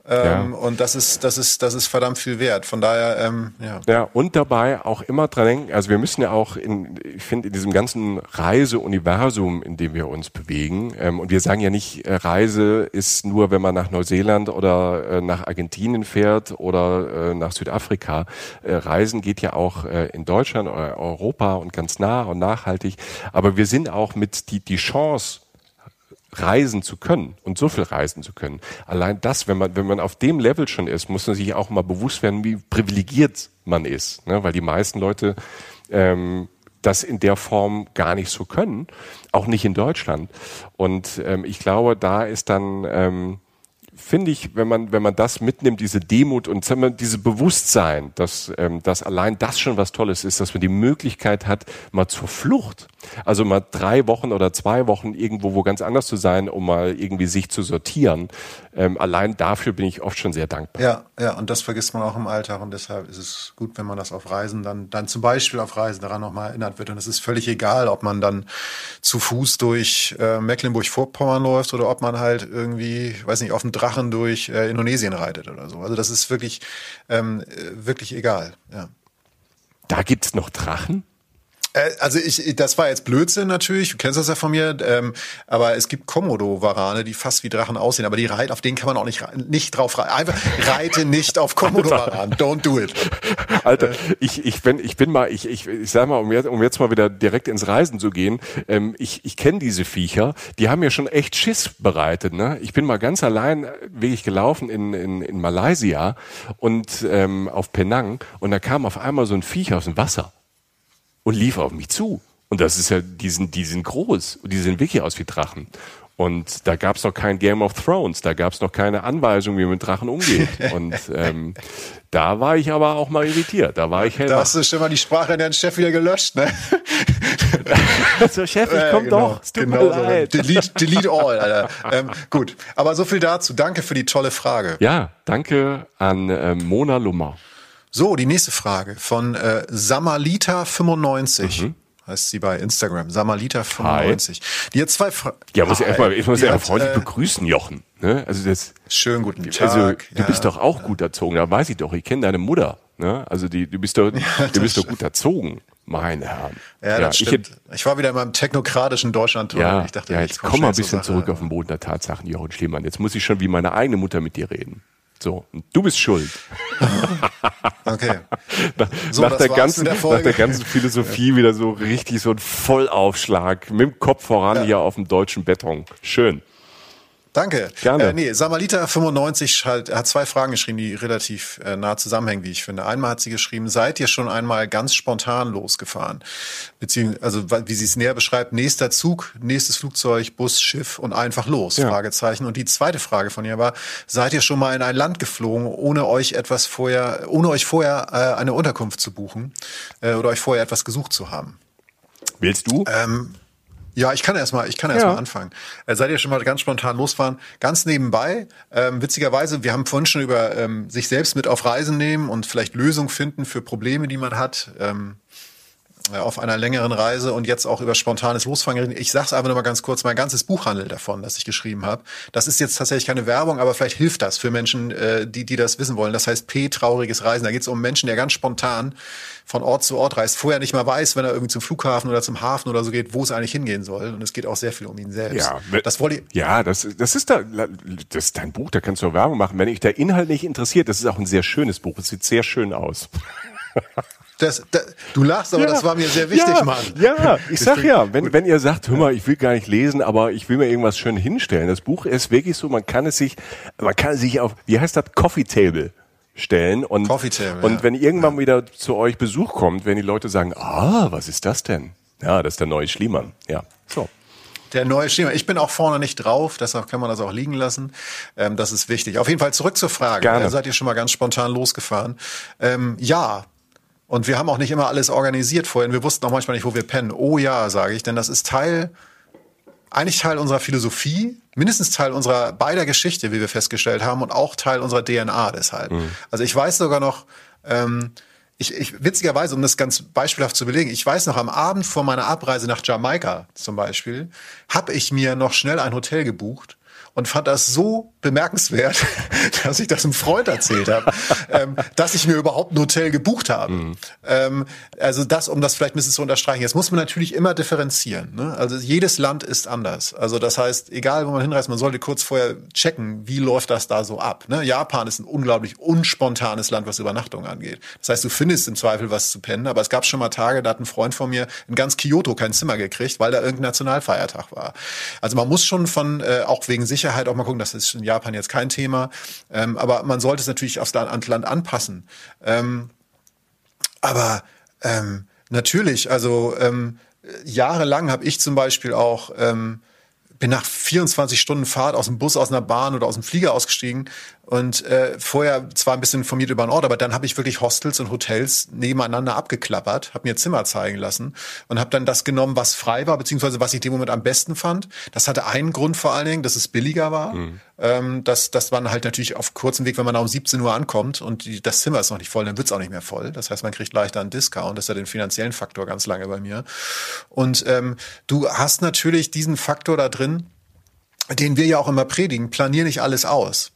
Speaker 1: Ähm, ja. Und das ist, das ist, das ist verdammt viel wert. Von daher, ähm, ja.
Speaker 2: Ja, und dabei auch immer dran denken, also wir müssen ja auch in, ich finde, in diesem ganzen Reiseuniversum, in dem wir uns bewegen, ähm, und wir sagen ja nicht, äh, Reise ist nur, wenn man nach Neuseeland oder äh, nach Argentinien fährt oder äh, nach Südafrika. Äh, Reisen geht ja auch äh, in Deutschland oder Europa und ganz nah und nachhaltig. Aber wir sind auch mit die, die Chance, reisen zu können und so viel reisen zu können. Allein das, wenn man, wenn man auf dem Level schon ist, muss man sich auch mal bewusst werden, wie privilegiert man ist. Ne? Weil die meisten Leute ähm, das in der Form gar nicht so können, auch nicht in Deutschland. Und ähm, ich glaube, da ist dann ähm, finde ich, wenn man, wenn man das mitnimmt, diese Demut und sagen wir, diese Bewusstsein, dass, ähm, dass allein das schon was Tolles ist, dass man die Möglichkeit hat, mal zur Flucht, also mal drei Wochen oder zwei Wochen irgendwo wo ganz anders zu sein, um mal irgendwie sich zu sortieren. Ähm, allein dafür bin ich oft schon sehr dankbar.
Speaker 1: Ja, ja, und das vergisst man auch im Alltag und deshalb ist es gut, wenn man das auf Reisen dann, dann zum Beispiel auf Reisen daran nochmal erinnert wird. Und es ist völlig egal, ob man dann zu Fuß durch äh, Mecklenburg-Vorpommern läuft oder ob man halt irgendwie, weiß nicht, auf dem Drachen durch äh, Indonesien reitet oder so. Also das ist wirklich, ähm, wirklich egal. Ja.
Speaker 2: Da gibt's noch Drachen?
Speaker 1: Äh, also ich, das war jetzt Blödsinn natürlich, du kennst das ja von mir, ähm, aber es gibt Komodo-Warane, die fast wie Drachen aussehen, aber die reiten, auf denen kann man auch nicht, nicht drauf reiten. Einfach reite nicht auf Komodo-Waranen, don't do it.
Speaker 2: Alter, ich, ich, bin, ich bin mal, ich, ich, ich sag mal, um jetzt, um jetzt mal wieder direkt ins Reisen zu gehen, ähm, ich, ich kenne diese Viecher, die haben mir schon echt Schiss bereitet. Ne? Ich bin mal ganz allein äh, wirklich gelaufen in, in, in Malaysia und ähm, auf Penang und da kam auf einmal so ein Viech aus dem Wasser und lief auf mich zu. Und das ist ja, die sind, die sind groß und die sehen wirklich aus wie Drachen. Und da gab es noch kein Game of Thrones, da gab es noch keine Anweisung, wie man mit Drachen umgeht. <laughs> Und ähm, da war ich aber auch mal irritiert. Da war ich
Speaker 1: hellwach. Da hast du schon mal die Sprache in deinen Chef wieder gelöscht, ne? <laughs>
Speaker 2: so, Chef, ich komm äh, genau, doch. Es tut genau mir so. leid.
Speaker 1: Delete, <laughs> delete all, Alter. Ähm, gut, aber so viel dazu. Danke für die tolle Frage.
Speaker 2: Ja, danke an äh, Mona Lummer.
Speaker 1: So, die nächste Frage von äh, Samalita95. Mhm heißt sie bei Instagram. Samalita95. Die hat zwei Fragen.
Speaker 2: Ja, muss ich erstmal, ich muss ja freundlich äh, begrüßen, Jochen. Ne? Also das,
Speaker 1: schönen guten Tag.
Speaker 2: Also, du ja. bist doch auch gut erzogen, da weiß ich doch, ich kenne deine Mutter. Ne? Also die, du bist doch, <laughs> ja, du bist doch gut erzogen, meine Herren.
Speaker 1: Ja, das stimmt. Ich, ich, war wieder in meinem technokratischen Deutschland.
Speaker 2: Ja, ich dachte, ja, jetzt komm mal ein bisschen zurück auf den Boden der Tatsachen, Jochen Schliemann. Jetzt muss ich schon wie meine eigene Mutter mit dir reden. So, du bist schuld. <laughs>
Speaker 1: okay.
Speaker 2: nach, so, nach, der ganzen, der nach der ganzen Philosophie wieder so richtig so ein Vollaufschlag mit dem Kopf voran ja. hier auf dem deutschen Beton. Schön.
Speaker 1: Danke. Gerne. Äh, nee, Samalita95 halt, hat zwei Fragen geschrieben, die relativ äh, nah zusammenhängen, wie ich finde. Einmal hat sie geschrieben, seid ihr schon einmal ganz spontan losgefahren? Beziehungsweise, also wie sie es näher beschreibt, nächster Zug, nächstes Flugzeug, Bus, Schiff und einfach los, ja. Fragezeichen. Und die zweite Frage von ihr war, seid ihr schon mal in ein Land geflogen, ohne euch etwas vorher, ohne euch vorher äh, eine Unterkunft zu buchen äh, oder euch vorher etwas gesucht zu haben?
Speaker 2: Willst du?
Speaker 1: Ähm, ja, ich kann erstmal, ich kann erstmal ja. anfangen. Äh, seid ihr schon mal ganz spontan losfahren? Ganz nebenbei, ähm, witzigerweise, wir haben vorhin schon über ähm, sich selbst mit auf Reisen nehmen und vielleicht Lösungen finden für Probleme, die man hat. Ähm, äh, auf einer längeren Reise und jetzt auch über spontanes Losfahren reden. Ich sag's einfach nur mal ganz kurz, mein ganzes Buch handelt davon, das ich geschrieben habe. Das ist jetzt tatsächlich keine Werbung, aber vielleicht hilft das für Menschen, äh, die, die das wissen wollen. Das heißt P, trauriges Reisen. Da geht es um Menschen, der ganz spontan von Ort zu Ort reist, vorher nicht mal weiß, wenn er irgendwie zum Flughafen oder zum Hafen oder so geht, wo es eigentlich hingehen soll. Und es geht auch sehr viel um ihn selbst.
Speaker 2: Ja, das wollte ja das, das ist da, das ist dein Buch, da kannst du Werbung machen. Wenn dich der Inhalt nicht interessiert, das ist auch ein sehr schönes Buch. Es sieht sehr schön aus. <laughs>
Speaker 1: Das, das, du lachst, aber ja, das war mir sehr wichtig,
Speaker 2: ja,
Speaker 1: Mann.
Speaker 2: Ja, ich sag ja, wenn, wenn ihr sagt, hör mal, ich will gar nicht lesen, aber ich will mir irgendwas schön hinstellen. Das Buch ist wirklich so, man kann es sich, man kann es sich auf, wie heißt das, Coffee Table stellen und,
Speaker 1: Coffee Table,
Speaker 2: und ja. wenn irgendwann wieder zu euch Besuch kommt, wenn die Leute sagen, ah, was ist das denn? Ja, das ist der neue Schliemann. Ja, so.
Speaker 1: Der neue Schliemann. Ich bin auch vorne nicht drauf, deshalb kann man das auch liegen lassen. Ähm, das ist wichtig. Auf jeden Fall zurück zur Frage. Gerne. Äh, seid ihr schon mal ganz spontan losgefahren? Ähm, ja, und wir haben auch nicht immer alles organisiert vorhin. Wir wussten auch manchmal nicht, wo wir pennen. Oh ja, sage ich, denn das ist Teil, eigentlich Teil unserer Philosophie, mindestens Teil unserer beider Geschichte, wie wir festgestellt haben, und auch Teil unserer DNA deshalb. Mhm. Also ich weiß sogar noch, ähm, ich, ich, witzigerweise, um das ganz beispielhaft zu belegen, ich weiß noch, am Abend vor meiner Abreise nach Jamaika zum Beispiel, habe ich mir noch schnell ein Hotel gebucht und fand das so bemerkenswert, <laughs> dass ich das einem Freund erzählt habe, ähm, dass ich mir überhaupt ein Hotel gebucht habe. Mhm. Ähm, also das, um das vielleicht ein bisschen zu unterstreichen. Jetzt muss man natürlich immer differenzieren. Ne? Also jedes Land ist anders. Also das heißt, egal wo man hinreist, man sollte kurz vorher checken, wie läuft das da so ab. Ne? Japan ist ein unglaublich unspontanes Land, was Übernachtung angeht. Das heißt, du findest im Zweifel was zu pennen, aber es gab schon mal Tage, da hat ein Freund von mir in ganz Kyoto kein Zimmer gekriegt, weil da irgendein Nationalfeiertag war. Also man muss schon von, äh, auch wegen Sicherheit auch mal gucken, das ist in Japan jetzt kein Thema, ähm, aber man sollte es natürlich aufs Land, Land anpassen. Ähm, aber ähm, natürlich, also ähm, jahrelang habe ich zum Beispiel auch ähm, bin nach 24 Stunden Fahrt aus dem Bus, aus einer Bahn oder aus dem Flieger ausgestiegen und äh, vorher zwar ein bisschen informiert über den Ort, aber dann habe ich wirklich Hostels und Hotels nebeneinander abgeklappert, habe mir Zimmer zeigen lassen und habe dann das genommen, was frei war, beziehungsweise was ich dem Moment am besten fand. Das hatte einen Grund vor allen Dingen, dass es billiger war. Mhm. Ähm, das, das war halt natürlich auf kurzem Weg, wenn man da um 17 Uhr ankommt und die, das Zimmer ist noch nicht voll, dann wird's auch nicht mehr voll. Das heißt, man kriegt leichter einen Discount. Das ist ja den finanziellen Faktor ganz lange bei mir. Und ähm, du hast natürlich diesen Faktor da drin, den wir ja auch immer predigen, planier nicht alles aus.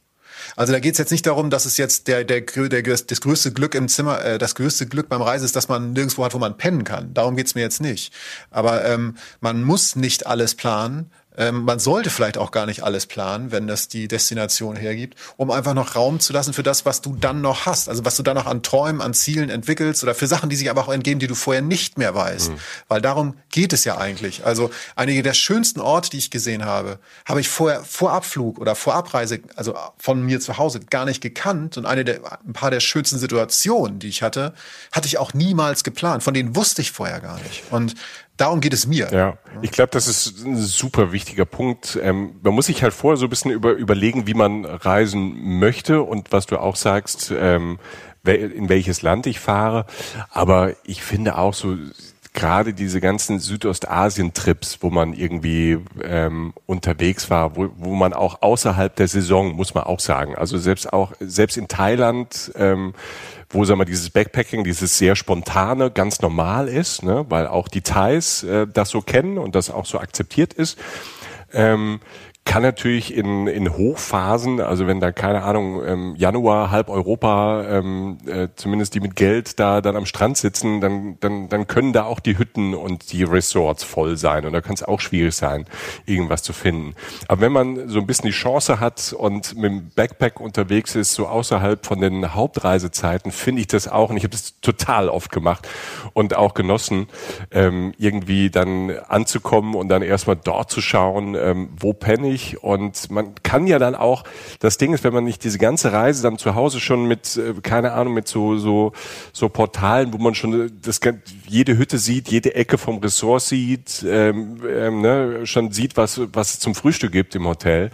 Speaker 1: Also da geht es jetzt nicht darum, dass es jetzt der, der, der, das größte Glück im Zimmer, äh, das größte Glück beim Reisen ist, dass man nirgendwo hat, wo man pennen kann. Darum geht's mir jetzt nicht. Aber ähm, man muss nicht alles planen, ähm, man sollte vielleicht auch gar nicht alles planen, wenn das die Destination hergibt, um einfach noch Raum zu lassen für das, was du dann noch hast. Also was du dann noch an Träumen, an Zielen entwickelst oder für Sachen, die sich aber auch entgeben, die du vorher nicht mehr weißt. Mhm. Weil darum geht es ja eigentlich. Also einige der schönsten Orte, die ich gesehen habe, habe ich vorher vor Abflug oder vor Abreise, also von mir zu Hause, gar nicht gekannt. Und eine der, ein paar der schönsten Situationen, die ich hatte, hatte ich auch niemals geplant. Von denen wusste ich vorher gar nicht. Und Darum geht es mir.
Speaker 2: Ja, ich glaube, das ist ein super wichtiger Punkt. Ähm, man muss sich halt vorher so ein bisschen über, überlegen, wie man reisen möchte und was du auch sagst, ähm, in welches Land ich fahre. Aber ich finde auch so, gerade diese ganzen Südostasien-Trips, wo man irgendwie ähm, unterwegs war, wo, wo man auch außerhalb der Saison, muss man auch sagen, also selbst auch selbst in Thailand ähm, wo sagen wir dieses Backpacking, dieses sehr spontane, ganz normal ist, ne, weil auch die Thais äh, das so kennen und das auch so akzeptiert ist. Ähm, kann natürlich in, in Hochphasen, also wenn da keine Ahnung, ähm, Januar halb Europa, ähm, äh, zumindest die mit Geld da dann am Strand sitzen, dann, dann, dann können da auch die Hütten und die Resorts voll sein und da kann es auch schwierig sein, irgendwas zu finden. Aber wenn man so ein bisschen die Chance hat und mit dem Backpack unterwegs ist, so außerhalb von den Hauptreisezeiten, finde ich das auch und ich habe das total oft gemacht und auch genossen, ähm, irgendwie dann anzukommen und dann erstmal dort zu schauen, ähm, wo penne ich nicht. Und man kann ja dann auch, das Ding ist, wenn man nicht diese ganze Reise dann zu Hause schon mit, äh, keine Ahnung, mit so, so, so Portalen, wo man schon das, jede Hütte sieht, jede Ecke vom Ressort sieht, ähm, ähm, ne, schon sieht, was, was es zum Frühstück gibt im Hotel.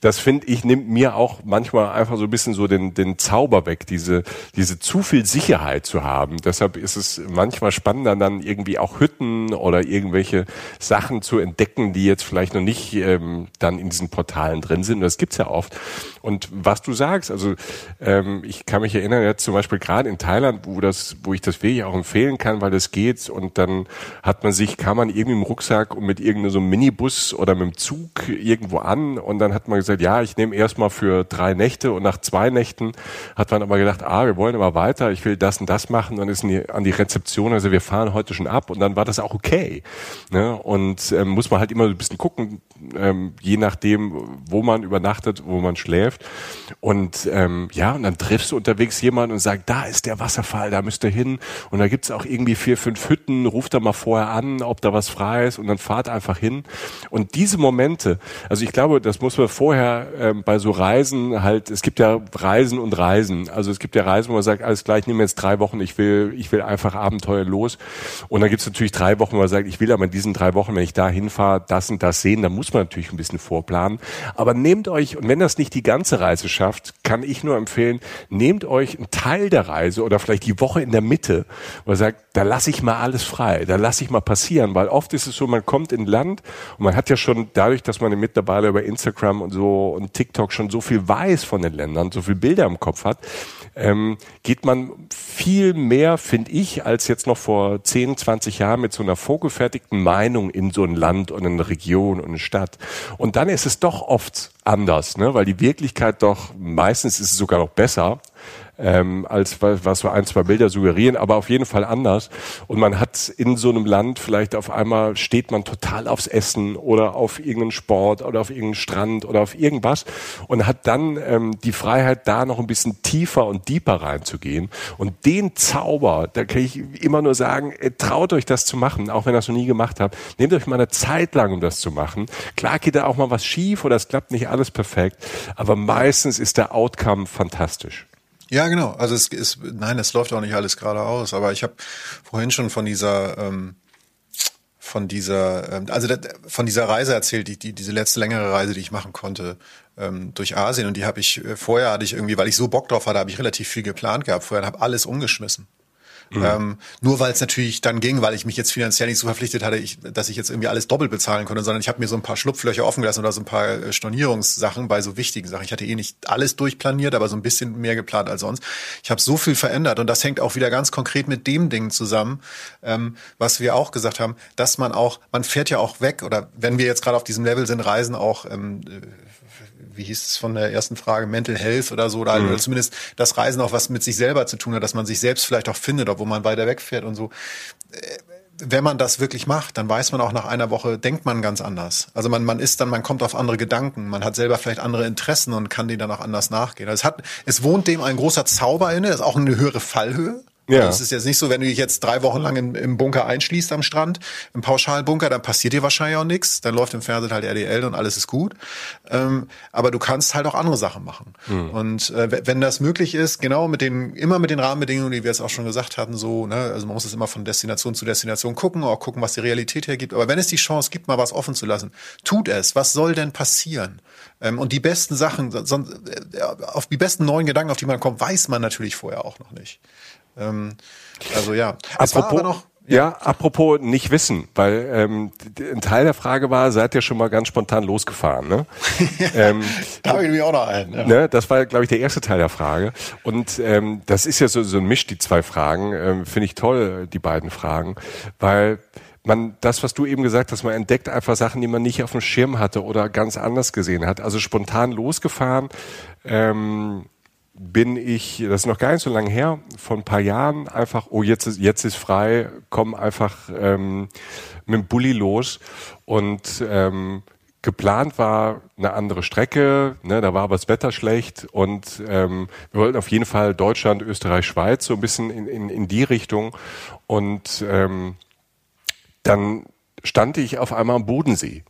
Speaker 2: Das finde ich, nimmt mir auch manchmal einfach so ein bisschen so den, den Zauber weg, diese, diese zu viel Sicherheit zu haben. Deshalb ist es manchmal spannender, dann irgendwie auch Hütten oder irgendwelche Sachen zu entdecken, die jetzt vielleicht noch nicht ähm, dann in diesen Portalen drin sind. Und das gibt's ja oft. Und was du sagst, also ähm, ich kann mich erinnern, jetzt zum Beispiel gerade in Thailand, wo das, wo ich das wirklich auch empfehlen kann, weil das geht. Und dann hat man sich, kam man irgendwie im Rucksack und mit irgendeinem so Minibus oder mit dem Zug irgendwo an und dann hat man gesagt, ja, ich nehme erstmal für drei Nächte und nach zwei Nächten hat man aber gedacht, ah, wir wollen aber weiter, ich will das und das machen. Dann ist an die Rezeption, also wir fahren heute schon ab und dann war das auch okay. Ne? Und ähm, muss man halt immer ein bisschen gucken, ähm, je nachdem, wo man übernachtet, wo man schläft. Und ähm, ja, und dann triffst du unterwegs jemanden und sagst, da ist der Wasserfall, da müsst ihr hin. Und da gibt's auch irgendwie vier, fünf Hütten, ruft da mal vorher an, ob da was frei ist und dann fahrt einfach hin. Und diese Momente, also ich glaube, das muss man vorher ähm, bei so Reisen halt, es gibt ja Reisen und Reisen. Also es gibt ja Reisen, wo man sagt, alles klar, ich nehme jetzt drei Wochen, ich will, ich will einfach Abenteuer los. Und dann gibt's natürlich drei Wochen, wo man sagt, ich will aber in diesen drei Wochen, wenn ich da hinfahre, das und das sehen, dann muss man natürlich ein bisschen vorplanen. Aber nehmt euch, und wenn das nicht die ganze Reise schafft, kann ich nur empfehlen, nehmt euch einen Teil der Reise oder vielleicht die Woche in der Mitte, wo ihr sagt, da lasse ich mal alles frei, da lasse ich mal passieren, weil oft ist es so, man kommt in Land und man hat ja schon dadurch, dass man mittlerweile über Instagram und so und TikTok schon so viel weiß von den Ländern, so viel Bilder im Kopf hat, ähm, geht man viel mehr, finde ich, als jetzt noch vor 10, 20 Jahren mit so einer vorgefertigten Meinung in so ein Land und eine Region und eine Stadt. Und dann ist es doch oft anders, ne? weil die Wirklichkeit doch, meistens ist es sogar noch besser, ähm, als was so ein, zwei Bilder suggerieren, aber auf jeden Fall anders. Und man hat in so einem Land vielleicht auf einmal steht man total aufs Essen oder auf irgendeinen Sport oder auf irgendeinen Strand oder auf irgendwas und hat dann ähm, die Freiheit, da noch ein bisschen tiefer und deeper reinzugehen. Und den Zauber, da kann ich immer nur sagen, äh, traut euch das zu machen, auch wenn ihr das noch nie gemacht habt. Nehmt euch mal eine Zeit lang, um das zu machen. Klar geht da auch mal was schief oder es klappt nicht alles perfekt, aber meistens ist der Outcome fantastisch.
Speaker 1: Ja, genau. Also es ist, nein, es läuft auch nicht alles geradeaus, aber ich habe vorhin schon von dieser ähm, von dieser, ähm, also von dieser Reise erzählt, die, die, diese letzte längere Reise, die ich machen konnte ähm, durch Asien. Und die habe ich, äh, vorher hatte ich irgendwie, weil ich so Bock drauf hatte, habe ich relativ viel geplant gehabt. Vorher habe alles umgeschmissen. Mhm. Ähm, nur weil es natürlich dann ging, weil ich mich jetzt finanziell nicht so verpflichtet hatte, ich, dass ich jetzt irgendwie alles doppelt bezahlen konnte, sondern ich habe mir so ein paar Schlupflöcher offen gelassen oder so ein paar äh, Stornierungssachen bei so wichtigen Sachen. Ich hatte eh nicht alles durchplaniert, aber so ein bisschen mehr geplant als sonst. Ich habe so viel verändert und das hängt auch wieder ganz konkret mit dem Ding zusammen, ähm, was wir auch gesagt haben, dass man auch, man fährt ja auch weg oder wenn wir jetzt gerade auf diesem Level sind, reisen auch ähm, wie hieß es von der ersten Frage, Mental Health oder so, oder, mhm. oder zumindest das Reisen auch was mit sich selber zu tun hat, dass man sich selbst vielleicht auch findet, obwohl man weiter wegfährt und so. Äh, wenn man das wirklich macht, dann weiß man auch nach einer Woche, denkt man ganz anders. Also man, man ist dann, man kommt auf andere Gedanken, man hat selber vielleicht andere Interessen und kann denen dann auch anders nachgehen. Also es hat, es wohnt dem ein großer Zauber inne, ist auch eine höhere Fallhöhe. Ja. Also es ist jetzt nicht so, wenn du dich jetzt drei Wochen lang im, im Bunker einschließt am Strand, im Pauschalbunker, dann passiert dir wahrscheinlich auch nichts. Dann läuft im Fernsehen halt RDL und alles ist gut. Ähm, aber du kannst halt auch andere Sachen machen. Mhm. Und äh, wenn das möglich ist, genau mit den, immer mit den Rahmenbedingungen, die wir jetzt auch schon gesagt hatten, so, ne, also man muss es immer von Destination zu Destination gucken, auch gucken, was die Realität hergibt. Aber wenn es die Chance gibt, mal was offen zu lassen, tut es. Was soll denn passieren? Ähm, und die besten Sachen, sonst, äh, auf die besten neuen Gedanken, auf die man kommt, weiß man natürlich vorher auch noch nicht. Ähm, also ja.
Speaker 2: Es apropos, noch, ja. apropos nicht wissen, weil ähm, ein Teil der Frage war, seid ihr schon mal ganz spontan losgefahren? Ne? <laughs>
Speaker 1: ähm, da habe ich mir auch noch einen.
Speaker 2: Ja. Ne, das war, glaube ich, der erste Teil der Frage. Und ähm, das ist ja so, so ein Misch, die zwei Fragen. Ähm, Finde ich toll, die beiden Fragen, weil man, das, was du eben gesagt hast, man entdeckt einfach Sachen, die man nicht auf dem Schirm hatte oder ganz anders gesehen hat. Also spontan losgefahren. Ähm, bin ich, das ist noch gar nicht so lange her, vor ein paar Jahren einfach, oh, jetzt ist, jetzt ist frei, komm einfach ähm, mit dem Bulli los. Und ähm, geplant war eine andere Strecke, ne, da war aber das Wetter schlecht und ähm, wir wollten auf jeden Fall Deutschland, Österreich, Schweiz, so ein bisschen in, in, in die Richtung. Und ähm, dann stand ich auf einmal am Bodensee.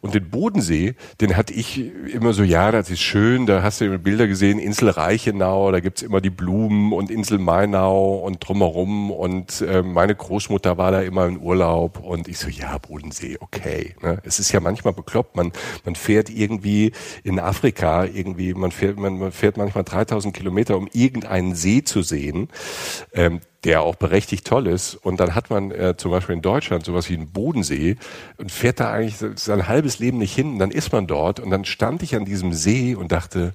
Speaker 2: Und den Bodensee, den hatte ich immer so, ja, das ist schön, da hast du Bilder gesehen, Insel Reichenau, da gibt's immer die Blumen und Insel Mainau und drumherum und äh, meine Großmutter war da immer in Urlaub und ich so, ja, Bodensee, okay. Ne? Es ist ja manchmal bekloppt, man, man fährt irgendwie in Afrika, irgendwie, man fährt, man, man fährt manchmal 3000 Kilometer, um irgendeinen See zu sehen. Ähm, der auch berechtigt toll ist. Und dann hat man äh, zum Beispiel in Deutschland sowas wie einen Bodensee und fährt da eigentlich sein halbes Leben nicht hin. Und dann ist man dort und dann stand ich an diesem See und dachte,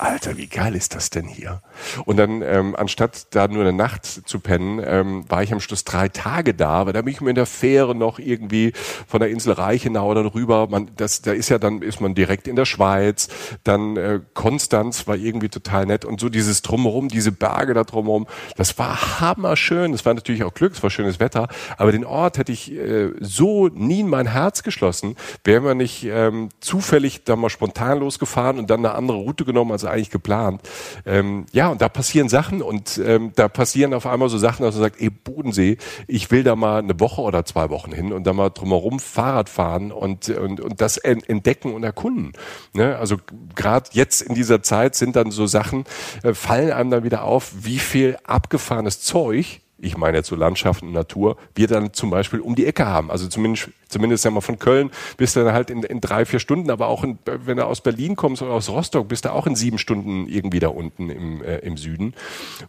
Speaker 2: Alter, wie geil ist das denn hier? Und dann, ähm, anstatt da nur eine Nacht zu pennen, ähm, war ich am Schluss drei Tage da, weil da bin ich mir in der Fähre noch irgendwie von der Insel Reichenau dann rüber. Man, das, da ist ja dann, ist man direkt in der Schweiz. Dann äh, Konstanz war irgendwie total nett und so dieses Drumherum, diese Berge da drumherum, das war hammerschön. Das war natürlich auch Glück, es war schönes Wetter, aber den Ort hätte ich äh, so nie in mein Herz geschlossen, wäre man nicht ähm, zufällig da mal spontan losgefahren und dann eine andere Route genommen als eigentlich geplant. Ähm, ja, und da passieren Sachen und ähm, da passieren auf einmal so Sachen, dass man sagt, ey, Bodensee, ich will da mal eine Woche oder zwei Wochen hin und da mal drumherum Fahrrad fahren und, und, und das entdecken und erkunden. Ne? Also gerade jetzt in dieser Zeit sind dann so Sachen, äh, fallen einem dann wieder auf, wie viel abgefahrenes Zeug ich meine jetzt so Landschaften und Natur, wir dann zum Beispiel um die Ecke haben. Also zumindest, zumindest ja mal von Köln bist du dann halt in, in drei, vier Stunden, aber auch in, wenn du aus Berlin kommst oder aus Rostock, bist du auch in sieben Stunden irgendwie da unten im, äh, im Süden.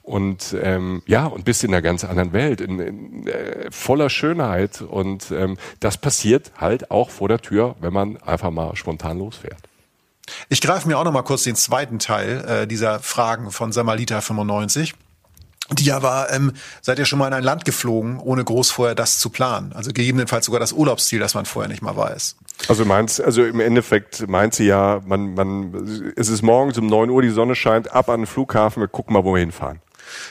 Speaker 2: Und ähm, ja, und bist in einer ganz anderen Welt, in, in äh, voller Schönheit. Und ähm, das passiert halt auch vor der Tür, wenn man einfach mal spontan losfährt.
Speaker 1: Ich greife mir auch noch mal kurz den zweiten Teil äh, dieser Fragen von Samalita 95 die ja war, ähm, seid ihr schon mal in ein Land geflogen, ohne groß vorher das zu planen? Also gegebenenfalls sogar das Urlaubsziel, das man vorher nicht mal weiß.
Speaker 2: Also meinst, also im Endeffekt meint sie ja, man, man, es ist morgens um neun Uhr, die Sonne scheint, ab an den Flughafen, wir gucken mal, wo wir hinfahren.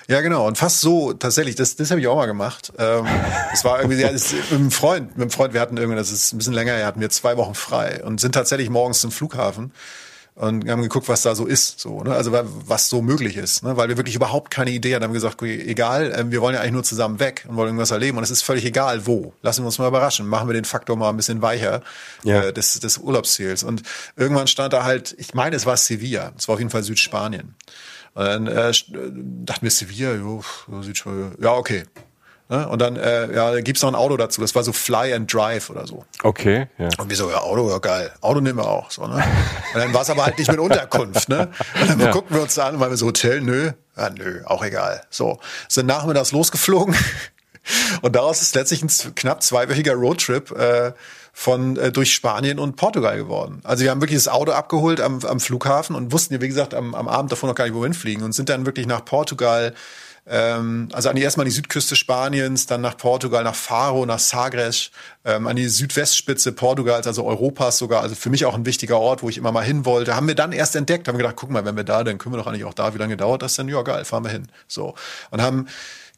Speaker 1: Ja, genau. Und fast so tatsächlich, das, das habe ich auch mal gemacht. Ähm, das war irgendwie, ja, das, mit einem Freund, mit einem Freund, wir hatten irgendwie, das ist ein bisschen länger, her, hatten wir zwei Wochen frei und sind tatsächlich morgens zum Flughafen und haben geguckt, was da so ist, so, ne? also was so möglich ist, ne? weil wir wirklich überhaupt keine Idee hatten. Haben gesagt, egal, ähm, wir wollen ja eigentlich nur zusammen weg und wollen irgendwas erleben und es ist völlig egal, wo. Lassen wir uns mal überraschen, machen wir den Faktor mal ein bisschen weicher ja. äh, des, des Urlaubsziels. Und irgendwann stand da halt, ich meine, es war Sevilla, es war auf jeden Fall Südspanien. Und dann äh, dachten wir Sevilla, jo, Südspanien, ja okay? Und dann äh, ja, gibt's noch ein Auto dazu. Das war so Fly and Drive oder so.
Speaker 2: Okay, ja.
Speaker 1: Und wir so, ja, Auto, ja geil. Auto nehmen wir auch. So, ne? Und dann war es aber halt nicht mit Unterkunft. Ne? Und dann <laughs>
Speaker 2: Ja.
Speaker 1: gucken wir uns da an, weil wir so Hotel, nö, ja, nö, auch egal. So, sind nachmittags losgeflogen. <laughs> Und daraus ist letztlich ein knapp zweiwöchiger Roadtrip äh, von äh, durch Spanien und Portugal geworden. Also wir haben wirklich das Auto abgeholt am, am Flughafen und wussten ja, wie gesagt, am, am Abend davor noch gar nicht, wo wir hinfliegen und sind dann wirklich nach Portugal, ähm, also an die erstmal an die Südküste Spaniens, dann nach Portugal, nach Faro, nach Sagres, ähm, an die Südwestspitze Portugals, also Europas sogar, also für mich auch ein wichtiger Ort, wo ich immer mal hin wollte. Haben wir dann erst entdeckt, haben gedacht, guck mal, wenn wir da, dann können wir doch eigentlich auch da. Wie lange dauert das denn? Ja, geil, fahren wir hin. So. Und haben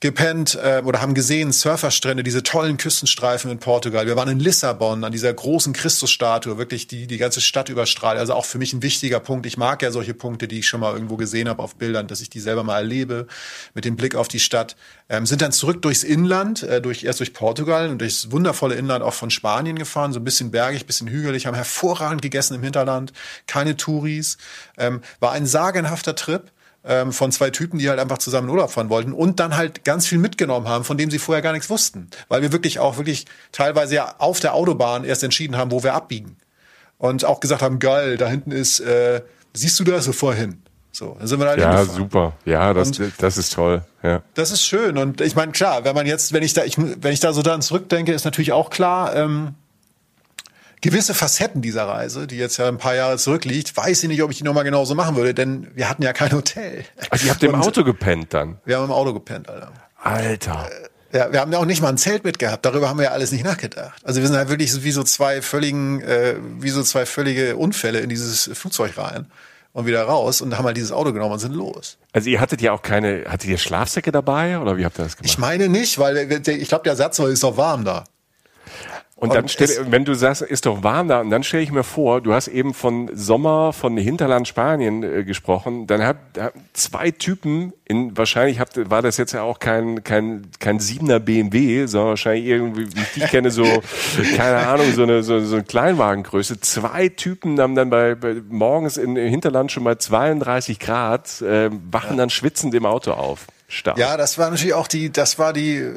Speaker 1: gepennt äh, oder haben gesehen Surferstrände, diese tollen Küstenstreifen in Portugal. Wir waren in Lissabon an dieser großen Christusstatue, wirklich die die ganze Stadt überstrahlt. Also auch für mich ein wichtiger Punkt. Ich mag ja solche Punkte, die ich schon mal irgendwo gesehen habe auf Bildern, dass ich die selber mal erlebe mit dem Blick auf die Stadt. Ähm, sind dann zurück durchs Inland, äh, durch erst durch Portugal und durchs wundervolle Inland auch von Spanien gefahren, so ein bisschen bergig, bisschen hügelig, haben hervorragend gegessen im Hinterland, keine Touris. Ähm, war ein sagenhafter Trip ähm, von zwei Typen, die halt einfach zusammen in Urlaub fahren wollten und dann halt ganz viel mitgenommen haben, von dem sie vorher gar nichts wussten. Weil wir wirklich auch wirklich teilweise ja auf der Autobahn erst entschieden haben, wo wir abbiegen. Und auch gesagt haben, geil, da hinten ist, äh, siehst du das so vorhin? So, dann sind wir da halt
Speaker 2: Ja, super. Ja, das,
Speaker 1: Und-
Speaker 2: das ist toll. Ja.
Speaker 1: Das ist schön. Und ich meine, klar, wenn man jetzt, wenn ich da, ich, wenn ich da so dann zurückdenke, ist natürlich auch klar, ähm, gewisse Facetten dieser Reise, die jetzt ja ein paar Jahre zurückliegt, weiß ich nicht, ob ich die nochmal genauso machen würde, denn wir hatten ja kein Hotel.
Speaker 2: Also ihr habt im <laughs> Auto gepennt dann.
Speaker 1: Wir haben im Auto gepennt, Alter.
Speaker 2: Alter.
Speaker 1: Ja, wir haben ja auch nicht mal ein Zelt mitgehabt. Darüber haben wir ja alles nicht nachgedacht. Also wir sind halt wirklich wie so zwei völligen, äh, wie so zwei völlige Unfälle in dieses Flugzeug rein und wieder raus und haben halt dieses Auto genommen und sind los.
Speaker 2: Also ihr hattet ja auch keine, hattet ihr Schlafsäcke dabei oder wie habt ihr das gemacht?
Speaker 1: Ich meine nicht, weil der- ich glaube, der Satz war, ist doch warm da.
Speaker 2: Und dann stell, wenn du sagst, ist doch warm da, und dann stelle ich mir vor, du hast eben von Sommer, von Hinterland Spanien äh, gesprochen, dann habt hab zwei Typen, in, wahrscheinlich habt, war das jetzt ja auch kein, kein, kein siebener BMW, sondern wahrscheinlich irgendwie, wie ich dich kenne, so, <laughs> keine Ahnung, so eine, so, so eine Kleinwagengröße. Zwei Typen haben dann bei, bei morgens in, im Hinterland schon mal 32 Grad, äh, wachen dann schwitzend im Auto auf. Stark.
Speaker 1: Ja, das war natürlich auch die, das war die.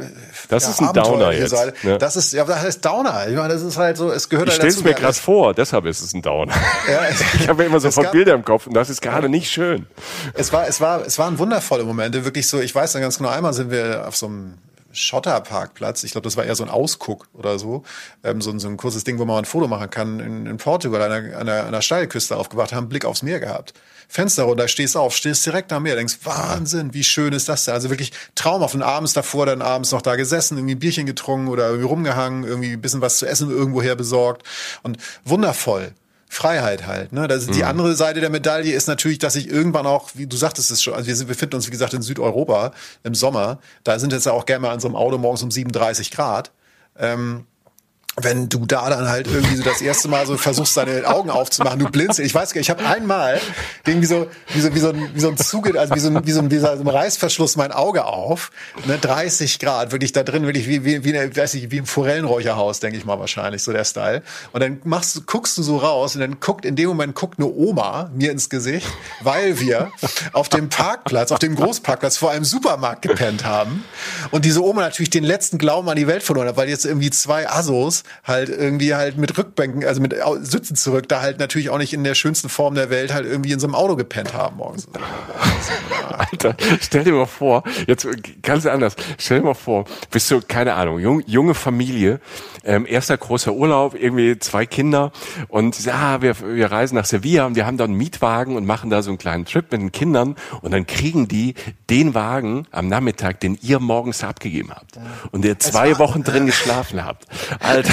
Speaker 2: Das
Speaker 1: ja,
Speaker 2: ist ein Downer jetzt,
Speaker 1: Seite.
Speaker 2: ne?
Speaker 1: Das ist, ja, das heißt Downer. Ich meine, das ist halt so, es gehört
Speaker 2: Ich
Speaker 1: halt dazu.
Speaker 2: mir
Speaker 1: Ja,
Speaker 2: gerade vor, deshalb ist es ein Downer.
Speaker 1: Ja, <laughs>
Speaker 2: ich habe ja immer
Speaker 1: es
Speaker 2: sofort
Speaker 1: gab-
Speaker 2: Bilder im Kopf und das ist gerade nicht schön.
Speaker 1: Es war, es war, es waren wundervolle Momente, wirklich so. Ich weiß dann ganz genau, einmal sind wir auf so einem Schotterparkplatz. Ich glaube, das war eher so ein Ausguck oder so. Ähm, so, ein- so ein kurzes Ding, wo man ein Foto machen kann. In, in Portugal an der, an der Steilküste aufgewacht, haben einen Blick aufs Meer gehabt. Fenster runter, stehst auf, stehst direkt am Meer, denkst, Wahnsinn, wie schön ist das denn? Also wirklich traumhaft. Und abends davor dann abends noch da gesessen, irgendwie ein Bierchen getrunken oder irgendwie rumgehangen, irgendwie ein bisschen was zu essen irgendwoher besorgt. Und wundervoll. Freiheit halt. Ne? Das ist die andere Seite der Medaille ist natürlich, dass ich irgendwann auch, wie du sagtest es schon, also wir sind, befinden uns wie gesagt in Südeuropa im Sommer. Da sind jetzt ja auch gerne mal an so einem Auto morgens um 37 Grad. Ähm, wenn du da dann halt irgendwie so das erste Mal so versuchst, deine Augen aufzumachen, du blinzelst. Ich weiß gar nicht, ich habe einmal irgendwie so wie so wie so ein, wie so ein Zuge, also wie so ein, wie so ein, wie so ein Reißverschluss mein Auge auf, ne, 30 Grad, wirklich da drin, wirklich wie wie wie, eine, weiß ich, wie im Forellenräucherhaus, denke ich mal wahrscheinlich, so der Style. Und dann machst du, guckst du so raus und dann guckt in dem Moment guckt eine Oma mir ins Gesicht, weil wir auf dem Parkplatz, auf dem Großparkplatz vor einem Supermarkt gepennt haben und diese Oma natürlich den letzten Glauben an die Welt verloren hat, weil jetzt irgendwie zwei Assos halt irgendwie halt mit Rückbänken, also mit Sitzen zurück, da halt natürlich auch nicht in der schönsten Form der Welt halt irgendwie in so einem Auto gepennt haben morgens. <laughs>
Speaker 2: Alter, stell dir mal vor, jetzt ganz anders, stell dir mal vor, bist du, keine Ahnung, jung, junge Familie, ähm, erster großer Urlaub, irgendwie zwei Kinder und ja, wir, wir reisen nach Sevilla und wir haben da einen Mietwagen und machen da so einen kleinen Trip mit den Kindern und dann kriegen die den Wagen am Nachmittag, den ihr morgens abgegeben habt und ihr zwei Wochen drin geschlafen habt. Alter.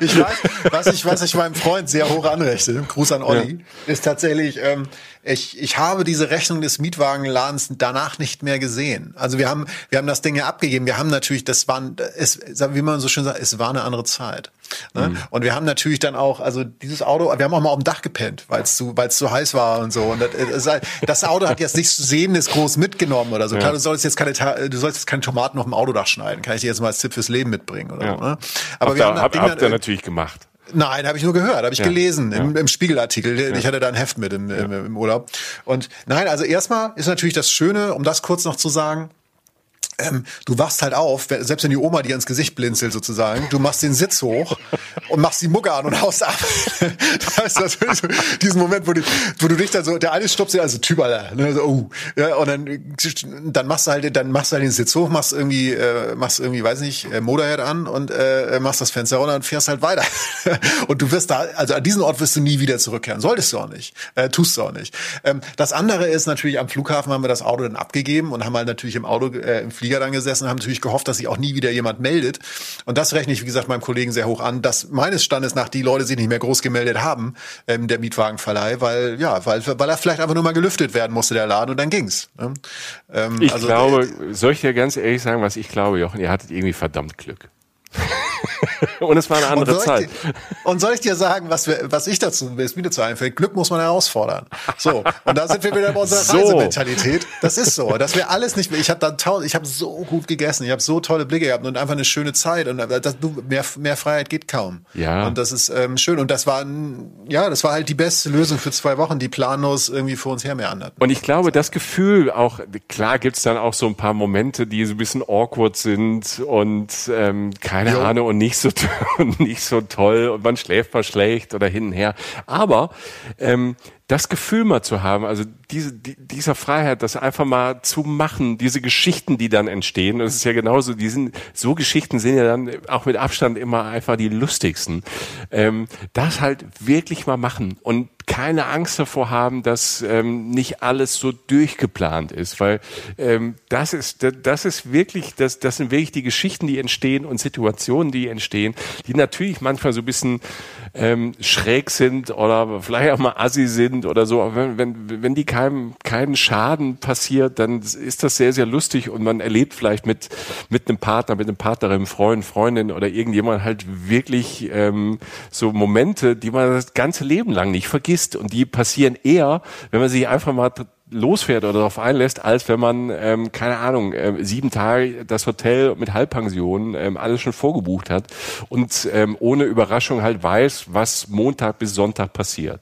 Speaker 1: Ich weiß, was ich, was ich meinem Freund sehr hoch anrechte, Gruß an Olli, ist tatsächlich, ähm, ich, ich habe diese Rechnung des Mietwagenladens danach nicht mehr gesehen. Also wir haben, wir haben das Ding ja abgegeben. Wir haben natürlich, das waren, es, wie man so schön sagt, es war eine andere Zeit. Ne? Und wir haben natürlich dann auch, also dieses Auto, wir haben auch mal auf dem Dach gepennt, weil es zu, weil es zu heiß war und so. Und das, es, das Auto hat jetzt nichts zu sehen, ist groß mitgenommen oder so. Klar, du sollst jetzt keine, du sollst jetzt keine Tomaten auf dem Autodach schneiden. Kann ich dir jetzt mal als Tipp fürs Leben mitbringen oder
Speaker 2: Ja.
Speaker 1: so. Ne?
Speaker 2: habt
Speaker 1: wir
Speaker 2: ihr,
Speaker 1: haben das
Speaker 2: habt,
Speaker 1: Ding
Speaker 2: habt
Speaker 1: dann
Speaker 2: ihr natürlich gemacht.
Speaker 1: Nein, habe ich nur gehört, habe ich
Speaker 2: Ja.
Speaker 1: gelesen im,
Speaker 2: Ja.
Speaker 1: im Spiegelartikel. Ich hatte da ein Heft mit im, im, im Urlaub. Und nein, also erstmal ist natürlich das Schöne, um das kurz noch zu sagen, ähm, du wachst halt auf, selbst wenn die Oma dir ins Gesicht blinzelt sozusagen, du machst den Sitz hoch <laughs> und machst die Mucke an und haust ab. <laughs> das ist natürlich so diesen Moment, wo, die, wo du dich dann so, der eine stoppt sich, also Typ, Alter, ne, so, oh, ja, und dann, dann machst du halt, dann machst du halt den Sitz hoch, machst irgendwie, äh, machst irgendwie, weiß nicht, äh, Motorhead an und äh, machst das Fenster runter und fährst halt weiter. <laughs> und du wirst da, also an diesen Ort wirst du nie wieder zurückkehren. Solltest du auch nicht. Äh, tust du auch nicht. Ähm, das andere ist natürlich, am Flughafen haben wir das Auto dann abgegeben und haben halt natürlich im Auto, äh, im Flieger dann gesessen und haben natürlich gehofft, dass sich auch nie wieder jemand meldet. Und das rechne ich, wie gesagt, meinem Kollegen sehr hoch an, dass meines Standes nach die Leute sich nicht mehr groß gemeldet haben, ähm, der Mietwagenverleih, weil, ja, weil, weil er vielleicht einfach nur mal gelüftet werden musste, der Laden, und dann ging's. Ne?
Speaker 2: Ähm, ich also, glaube, soll ich dir ganz ehrlich sagen, was ich glaube, Jochen, ihr hattet irgendwie verdammt Glück. <laughs> und es war eine andere und Zeit.
Speaker 1: Dir, und soll ich dir sagen, was, wir, was ich dazu, was mir dazu einfällt? Glück muss man herausfordern. So, und da sind wir wieder bei unserer so. Reisementalität. Das ist so, dass wir alles nicht mehr. Ich habe da tausend, ich habe so gut gegessen, ich habe so tolle Blicke gehabt und einfach eine schöne Zeit und das, mehr, mehr Freiheit geht kaum.
Speaker 2: Ja.
Speaker 1: Und das ist ähm, schön und das war, ja, das war halt die beste Lösung für zwei Wochen, die planlos irgendwie vor uns her meanderten.
Speaker 2: Und ich glaube, das Gefühl auch, klar gibt's dann auch so ein paar Momente, die so ein bisschen awkward sind und ähm, keine jo. Ahnung und nicht so <laughs> nicht so toll und man schläft mal schlecht oder hin und her. Aber ähm, das Gefühl mal zu haben, also diese, die, dieser Freiheit, das einfach mal zu machen, diese Geschichten, die dann entstehen, das ist ja genauso, die sind, so Geschichten sind ja dann auch mit Abstand immer einfach die lustigsten. Ähm, das halt wirklich mal machen und keine Angst davor haben, dass ähm, nicht alles so durchgeplant ist, weil ähm, das ist das ist wirklich das das sind wirklich die Geschichten, die entstehen und Situationen, die entstehen, die natürlich manchmal so ein bisschen ähm, schräg sind oder vielleicht auch mal assi sind oder so. Aber wenn wenn wenn die keinem keinen Schaden passiert, dann ist das sehr sehr lustig und man erlebt vielleicht mit mit einem Partner, mit einem Partnerin, Freund, Freundin oder irgendjemand halt wirklich ähm, so Momente, die man das ganze Leben lang nicht vergisst vergisst und die passieren eher, wenn man sich einfach mal losfährt oder darauf einlässt, als wenn man, ähm, keine Ahnung, äh, sieben Tage das Hotel mit Halbpension ähm, alles schon vorgebucht hat und ähm, ohne Überraschung halt weiß, was Montag bis Sonntag passiert.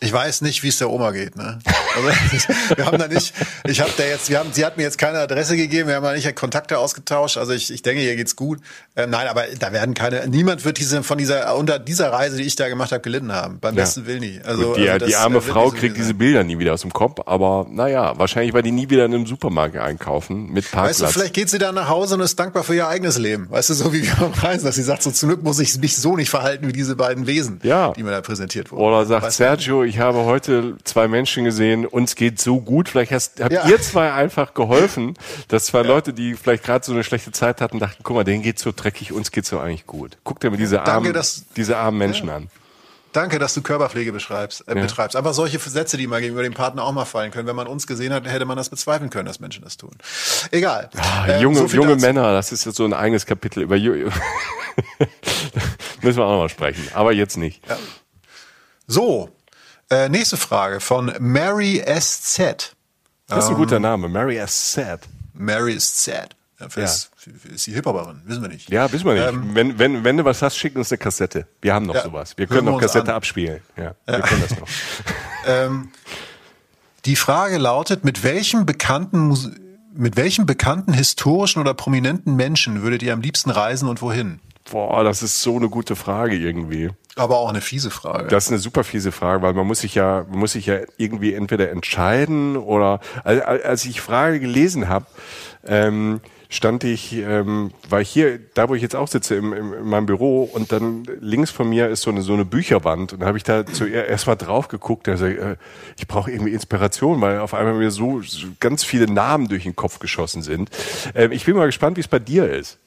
Speaker 1: Ich weiß nicht, wie es der Oma geht. Ne? Also, <laughs> wir haben da nicht, ich habe da jetzt, wir haben, sie hat mir jetzt keine Adresse gegeben, wir haben da nicht Kontakte ausgetauscht. Also ich, ich denke, ihr geht's gut. Äh, nein, aber da werden keine, niemand wird diese von dieser unter dieser Reise, die ich da gemacht habe, gelitten haben. Beim ja. besten Willen nie.
Speaker 2: Also, Gut, die, also das, die arme Frau kriegt diese Bilder nie wieder aus dem Kopf, aber naja, wahrscheinlich, weil die nie wieder in einem Supermarkt einkaufen mit Parkplatz.
Speaker 1: Weißt du, vielleicht geht sie dann nach Hause und ist dankbar für ihr eigenes Leben. Weißt du, so wie wir beim Reisen, dass sie sagt, so zum Glück muss ich mich so nicht verhalten wie diese beiden Wesen,
Speaker 2: ja.
Speaker 1: die mir da präsentiert wurden.
Speaker 2: Oder sagt weißt Sergio, ich habe heute zwei Menschen gesehen, uns geht so gut. Vielleicht hast, habt ja. ihr zwei einfach geholfen, dass zwei ja. Leute, die vielleicht gerade so eine schlechte Zeit hatten, dachten, guck mal, denen geht's so dreckig, uns geht's so eigentlich gut. Guck dir mal diese armen, Danke, dass, diese armen Menschen ja. an.
Speaker 1: Danke, dass du Körperpflege beschreibst, äh, betreibst. Einfach solche Sätze, die mal gegenüber dem Partner auch mal fallen können. Wenn man uns gesehen hat, hätte man das bezweifeln können, dass Menschen das tun. Egal.
Speaker 2: Ah, ähm, junge, so junge Männer, das ist jetzt so ein eigenes Kapitel über <laughs> Müssen wir auch noch mal sprechen, aber jetzt nicht.
Speaker 1: So, äh, nächste Frage von Mary S.Z.
Speaker 2: Das ist ein guter ähm, Name, Mary S.Z.
Speaker 1: Mary S.Z. Ja, ja. Ist, ist sie Hip-Hopperin? Wissen wir nicht.
Speaker 2: Ja, wissen wir nicht. Ähm, wenn, wenn, wenn du was hast, schick uns eine Kassette. Wir haben noch ja, sowas. Wir können noch Kassette an. abspielen. Ja, wir können das noch. <laughs>
Speaker 1: ähm, die Frage lautet, mit welchem bekannten, mit welchem bekannten historischen oder prominenten Menschen würdet ihr am liebsten reisen und wohin?
Speaker 2: Boah, das ist so eine gute Frage irgendwie.
Speaker 1: Aber auch eine fiese Frage.
Speaker 2: Das ist eine super fiese Frage, weil man muss sich ja, man muss sich ja irgendwie entweder entscheiden oder als, ich die Frage gelesen habe, ähm, stand ich, ähm, war ich hier, da wo ich jetzt auch sitze, im, im, in meinem Büro und dann links von mir ist so eine so eine Bücherwand und da habe ich da zuerst mal drauf geguckt, also äh, ich brauche irgendwie Inspiration, weil auf einmal mir so, so ganz viele Namen durch den Kopf geschossen sind. Ähm, ich bin mal gespannt, wie es bei dir ist.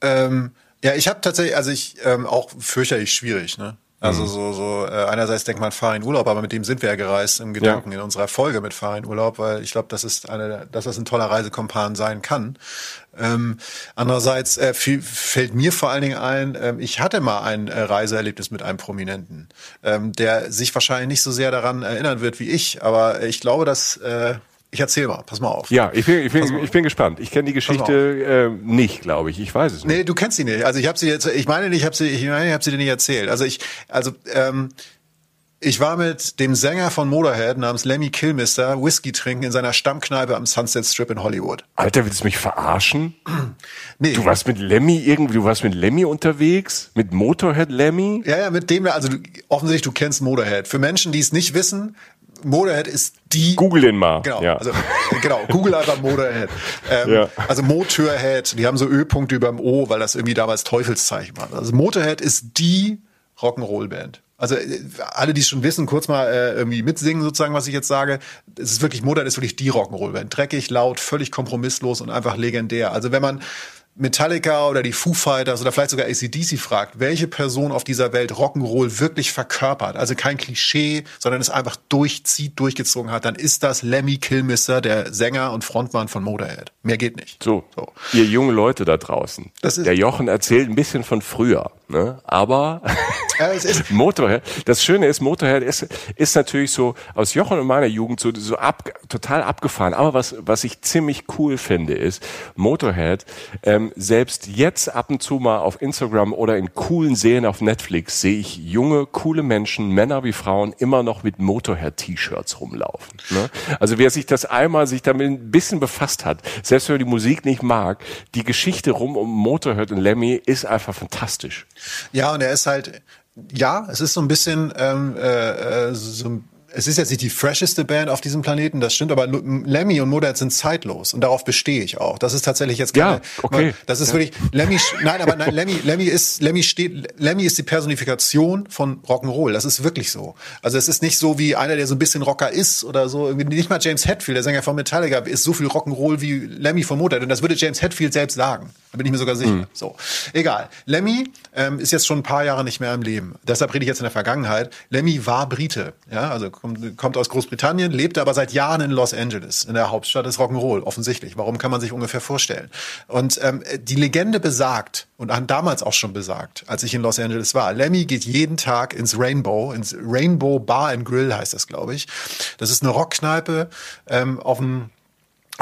Speaker 1: Ähm, ja, ich habe tatsächlich, also ich ähm, auch fürchterlich schwierig, ne? Also mhm. so, so äh, einerseits denkt man, fahr in Urlaub, aber mit dem sind wir ja gereist im Gedanken ja. in unserer Folge mit fahr in Urlaub, weil ich glaube, das ist eine, dass das ein toller Reisekompan sein kann. Ähm, andererseits äh, viel, fällt mir vor allen Dingen ein, äh, ich hatte mal ein äh, Reiseerlebnis mit einem Prominenten, ähm, der sich wahrscheinlich nicht so sehr daran erinnern wird wie ich, aber ich glaube, dass äh, ich erzähl mal, pass mal auf.
Speaker 2: Ja, ich bin, ich bin, ich bin gespannt. Ich kenne die Geschichte äh, nicht, glaube ich. Ich weiß es nicht.
Speaker 1: Nee, du kennst sie nicht. Also ich habe sie jetzt, ich meine nicht, ich habe sie, ich meine, ich habe sie dir nicht erzählt. Also ich, also ähm, Ich war mit dem Sänger von Motorhead namens Lemmy Kilmister Whisky trinken in seiner Stammkneipe am Sunset Strip in Hollywood.
Speaker 2: Alter, willst du mich verarschen? <clears throat> Nee. Du warst mit Lemmy irgendwie, du warst mit Lemmy unterwegs? Mit Motorhead Lemmy?
Speaker 1: Ja, ja, mit dem, also du, offensichtlich, du kennst Motorhead. Für Menschen, die es nicht wissen, Motorhead ist die.
Speaker 2: Google den mal.
Speaker 1: Genau, ja. also, genau. Google einfach Motorhead. Ähm, ja. Also Motorhead, die haben so Ö-Punkte über dem O, weil das irgendwie damals Teufelszeichen war. Also Motorhead ist die Rock'n'Roll-Band. Also äh, alle, die es schon wissen, kurz mal äh, irgendwie mitsingen sozusagen, was ich jetzt sage. Es ist wirklich, Motorhead ist wirklich die Rock'n'Roll-Band. Dreckig, laut, völlig kompromisslos und einfach legendär. Also wenn man Metallica oder die Foo Fighters oder vielleicht sogar ACDC fragt, welche Person auf dieser Welt Rock'n'Roll wirklich verkörpert, also kein Klischee, sondern es einfach durchzieht, durchgezogen hat, dann ist das Lemmy Kilmister, der Sänger und Frontmann von Motorhead. Mehr geht nicht.
Speaker 2: So, so. ihr junge Leute da draußen. Der Jochen erzählt ein bisschen von früher, ne? aber <laughs> <laughs> Motorhead, das Schöne ist, Motorhead ist, ist natürlich so aus Jochen und meiner Jugend so, so ab, total abgefahren, aber was, was ich ziemlich cool finde, ist, Motorhead ähm, selbst jetzt ab und zu mal auf Instagram oder in coolen Serien auf Netflix sehe ich junge, coole Menschen, Männer wie Frauen, immer noch mit Motorhead-T-Shirts rumlaufen. Ne? Also wer sich das einmal sich damit ein bisschen befasst hat, selbst wenn man die Musik nicht mag, die Geschichte rum um Motorhead und Lemmy ist einfach fantastisch.
Speaker 1: Ja, und er ist halt, ja, es ist so ein bisschen ähm, äh, äh so ein es ist jetzt nicht die fresheste Band auf diesem Planeten, das stimmt, aber Lemmy und Motorhead sind zeitlos und darauf bestehe ich auch. Das ist tatsächlich jetzt keine,
Speaker 2: ja, okay.
Speaker 1: das ist ja. wirklich Lemmy, nein, aber nein, Lemmy, Lemmy ist Lemmy steht Lemmy ist die Personifikation von Rock'n'Roll. Das ist wirklich so. Also es ist nicht so wie einer, der so ein bisschen Rocker ist oder so. Irgendwie nicht mal James Hetfield, der Sänger von Metallica, ist so viel Rock'n'Roll wie Lemmy von Motorhead und das würde James Hetfield selbst sagen. Da bin ich mir sogar sicher. Mhm. So, egal. Lemmy ähm, ist jetzt schon ein paar Jahre nicht mehr im Leben. Deshalb rede ich jetzt in der Vergangenheit. Lemmy war Brite, ja, also kommt, kommt aus Großbritannien, lebte aber seit Jahren in Los Angeles, in der Hauptstadt des Rock'n'Roll, offensichtlich. Warum kann man sich ungefähr vorstellen? Und ähm, die Legende besagt und damals auch schon besagt, als ich in Los Angeles war, Lemmy geht jeden Tag ins Rainbow, ins Rainbow Bar and Grill heißt das, glaube ich. Das ist eine Rockkneipe ähm, auf dem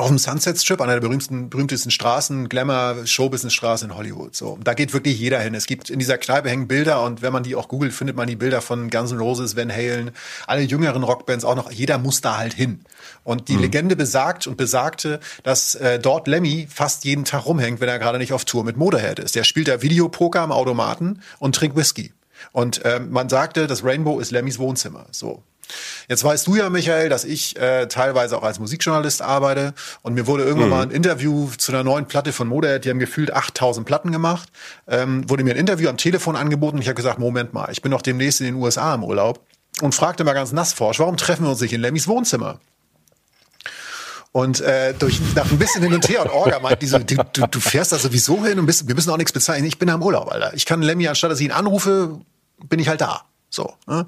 Speaker 1: auf dem Sunset Strip, einer der berühmtesten, berühmtesten Straßen, Glamour, Showbusiness-Straße in Hollywood. So, da geht wirklich jeder hin. Es gibt in dieser Kneipe hängen Bilder und wenn man die auch googelt, findet man die Bilder von Guns N' Roses, Van Halen, alle jüngeren Rockbands auch noch. Jeder muss da halt hin. Und die mhm. Legende besagt und besagte, dass äh, dort Lemmy fast jeden Tag rumhängt, wenn er gerade nicht auf Tour mit Motorhead ist. Der spielt da Videopoker am Automaten und trinkt Whisky. Und äh, man sagte, das Rainbow ist Lemmys Wohnzimmer. So. Jetzt weißt du ja, Michael, dass ich äh, teilweise auch als Musikjournalist arbeite und mir wurde irgendwann mhm. mal ein Interview zu einer neuen Platte von Motorhead, die haben gefühlt 8000 Platten gemacht, ähm, wurde mir ein Interview am Telefon angeboten und ich habe gesagt, Moment mal, ich bin doch demnächst in den USA im Urlaub und fragte mal ganz nassforsch, warum treffen wir uns nicht in Lemmys Wohnzimmer? Und äh, durch nach ein bisschen hin und her und Orga meint diese, du, du, du fährst da sowieso hin und bist, wir müssen auch nichts bezahlen. Ich bin da im Urlaub, Alter. Ich kann Lemmy, anstatt dass ich ihn anrufe, bin ich halt da. So. Ne?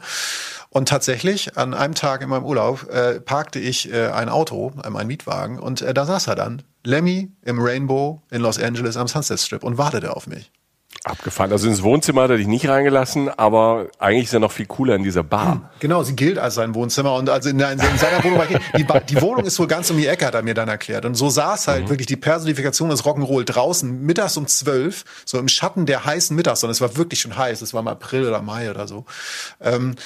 Speaker 1: Und tatsächlich, an einem Tag in meinem Urlaub äh, parkte ich äh, ein Auto, ähm, ein Mietwagen, und äh, da saß er dann, Lemmy im Rainbow in Los Angeles am Sunset Strip und wartete auf mich.
Speaker 2: Abgefahren. Also ins Wohnzimmer hat er dich nicht reingelassen, aber eigentlich ist er noch viel cooler in dieser Bar. Hm,
Speaker 1: genau, sie gilt als sein Wohnzimmer und also in, in, in seiner Wohnung, die, die, Wohnung ist wohl ganz um die Ecke, hat er mir dann erklärt. Und so saß halt mhm. wirklich die Personifikation des Rock'n'Roll draußen, mittags um zwölf, so im Schatten der heißen Mittagssonne. Es war wirklich schon heiß, es war im April oder Mai oder so. Ähm,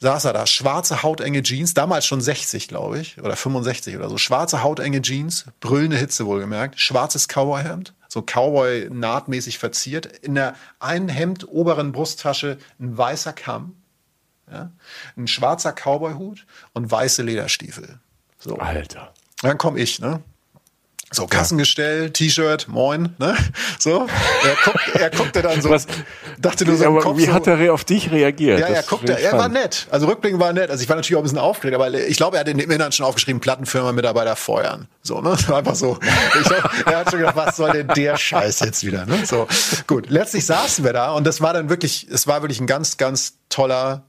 Speaker 1: saß er da, schwarze hautenge Jeans, damals schon 60, glaube ich, oder 65 oder so, schwarze hautenge Jeans, brüllende Hitze wohlgemerkt, schwarzes Cowboyhemd, so Cowboy nahtmäßig verziert, in der einen Hemd oberen Brusttasche ein weißer Kamm, ja, ein schwarzer Cowboyhut und weiße Lederstiefel. So.
Speaker 2: Alter.
Speaker 1: Dann komme ich, ne? So, Kassengestell, T-Shirt, moin, ne? So. Er, guckt, er guckte dann so,
Speaker 2: Was,
Speaker 1: dachte nur so
Speaker 2: aber Kopf Wie so, hat er auf dich reagiert?
Speaker 1: Ja, er guckte, er war nett. Also Rückblick war nett. Also ich war natürlich auch ein bisschen aufgeregt, aber ich glaube, er hat in dem Innern schon aufgeschrieben, Plattenfirma-Mitarbeiter feuern. So, ne? Das war einfach so. Ich glaub, er hat schon gedacht, was soll denn der Scheiß jetzt wieder, ne? So. Gut. Letztlich saßen wir da und das war dann wirklich, es war wirklich ein ganz, ganz toller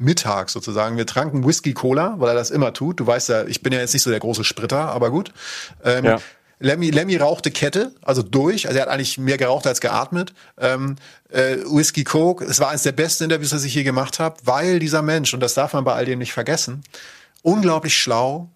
Speaker 1: Mittag sozusagen. Wir tranken Whisky Cola, weil er das immer tut. Du weißt ja, ich bin ja jetzt nicht so der große Spritter, aber gut. Ähm, ja. Lemmy, Lemmy rauchte Kette, also durch. Also er hat eigentlich mehr geraucht als geatmet. Ähm, äh, Whisky Coke, es war eines der besten Interviews, das ich je gemacht habe, weil dieser Mensch, und das darf man bei all dem nicht vergessen, unglaublich schlau,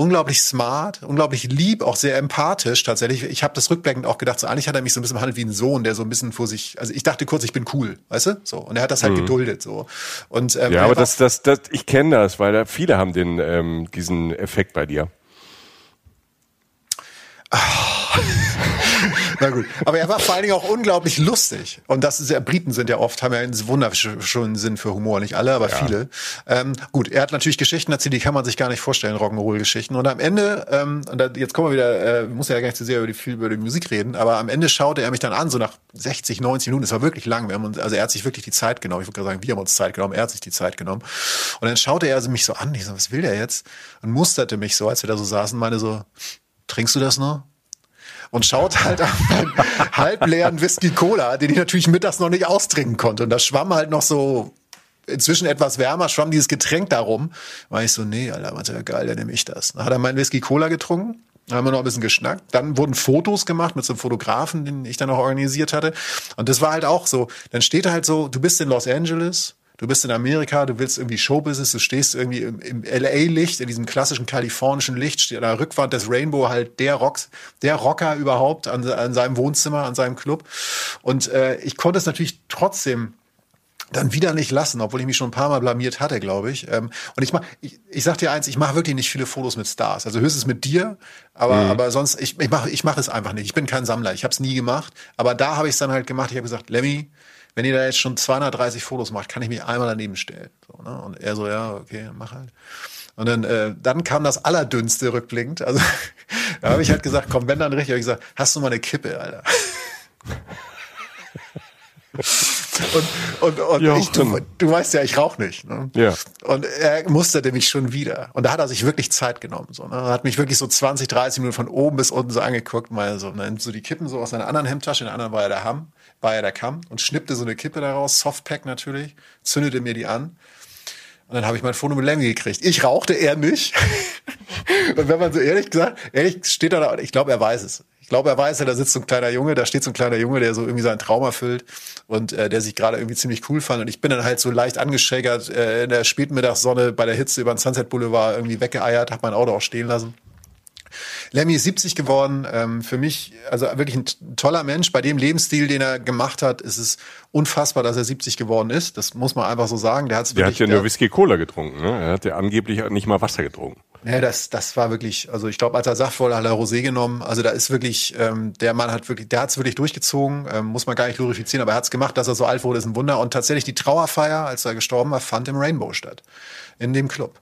Speaker 1: unglaublich smart, unglaublich lieb, auch sehr empathisch tatsächlich. Ich habe das rückblickend auch gedacht, so eigentlich hat er mich so ein bisschen behandelt wie ein Sohn, der so ein bisschen vor sich, also ich dachte kurz, ich bin cool, weißt du? So und er hat das halt mhm. geduldet so. Und
Speaker 2: ähm, ja, aber das, das, das, ich kenne das, weil da viele haben den ähm, diesen Effekt bei dir. <laughs>
Speaker 1: Na gut. Aber er war vor allen Dingen auch unglaublich lustig. Und das ist ja, Briten sind ja oft, haben ja einen wunderschönen Sinn für Humor. Nicht alle, aber ja. viele. Ähm, gut, er hat natürlich Geschichten erzählt, die kann man sich gar nicht vorstellen, Rock'n'Roll-Geschichten. Und am Ende, ähm, und da, jetzt kommen wir wieder, äh, muss ja gar nicht zu sehr über die, viel über die Musik reden, aber am Ende schaute er mich dann an, so nach 60, 90 Minuten. Es war wirklich lang. Wir haben uns, also er hat sich wirklich die Zeit genommen. Ich würde gerade sagen, wir haben uns Zeit genommen. Er hat sich die Zeit genommen. Und dann schaute er mich so an. Ich so, was will der jetzt? Und musterte mich so, als wir da so saßen, meine so, trinkst du das noch? Und schaut halt auf meinen halbleeren Whisky Cola, den ich natürlich mittags noch nicht austrinken konnte. Und das schwamm halt noch so inzwischen etwas wärmer, schwamm dieses Getränk darum. War ich so, nee, Alter, meinte ja geil, dann nehme ich das. Dann hat er meinen Whisky Cola getrunken. Haben wir noch ein bisschen geschnackt. Dann wurden Fotos gemacht mit so einem Fotografen, den ich dann auch organisiert hatte. Und das war halt auch so. Dann steht er halt so, du bist in Los Angeles, du bist in Amerika, du willst irgendwie Showbusiness, du stehst irgendwie im, im LA-Licht, in diesem klassischen kalifornischen Licht, steht an der Rückwand des Rainbow halt der Rocks, der Rocker überhaupt an, an seinem Wohnzimmer, an seinem Club. Und äh, ich konnte es natürlich trotzdem dann wieder nicht lassen, obwohl ich mich schon ein paar Mal blamiert hatte, glaube ich. Ähm, und ich mach, ich, ich sag dir eins, ich mache wirklich nicht viele Fotos mit Stars. Also höchstens mit dir, aber mhm. aber sonst ich ich mache ich mache es einfach nicht. Ich bin kein Sammler. Ich habe es nie gemacht, aber da habe ich es dann halt gemacht. Ich habe gesagt, Lemmy, wenn ihr da jetzt schon 230 Fotos macht, kann ich mich einmal daneben stellen. So, ne? Und er so, ja, okay, mach halt. Und dann, äh, dann kam das Allerdünnste rückblickend. Also <laughs> da habe ich halt gesagt, komm, wenn dann richtig, habe ich gesagt, hast du mal eine Kippe, Alter. <laughs> und und, und ich, du, du weißt ja, ich rauche nicht. Ne? Ja. Und er musterte mich schon wieder. Und da hat er sich wirklich Zeit genommen. So, ne? Er hat mich wirklich so 20, 30 Minuten von oben bis unten so angeguckt, mal so, ne? so die Kippen so aus seiner anderen Hemdtasche, in der anderen war ja der Hamm war ja der Kamm und schnippte so eine Kippe daraus, Softpack natürlich, zündete mir die an. Und dann habe ich mein Foto mit Lemmy gekriegt. Ich rauchte, er nicht. <laughs> und wenn man so ehrlich gesagt, ehrlich steht da, ich glaube, er weiß es. Ich glaube, er weiß ja, da sitzt so ein kleiner Junge, da steht so ein kleiner Junge, der so irgendwie seinen Traum erfüllt und äh, der sich gerade irgendwie ziemlich cool fand. Und ich bin dann halt so leicht angeschägert äh, in der Spätmittagssonne bei der Hitze über den Sunset Boulevard irgendwie weggeeiert, habe mein Auto auch stehen lassen. Lemmy ist 70 geworden. Ähm, für mich, also wirklich ein toller Mensch. Bei dem Lebensstil, den er gemacht hat, ist es unfassbar, dass er 70 geworden ist. Das muss man einfach so sagen. Der, hat's
Speaker 2: der hat ja nur Whisky Cola getrunken. Ne? Er hat ja angeblich nicht mal Wasser getrunken.
Speaker 1: Ja, das, das war wirklich, also ich glaube, als er sagt, hat er Rosé genommen. Also da ist wirklich, ähm, der Mann hat wirklich, der hat es wirklich durchgezogen, ähm, muss man gar nicht glorifizieren, aber er hat es gemacht, dass er so alt wurde, ist ein Wunder. Und tatsächlich die Trauerfeier, als er gestorben war, fand im Rainbow statt, in dem Club.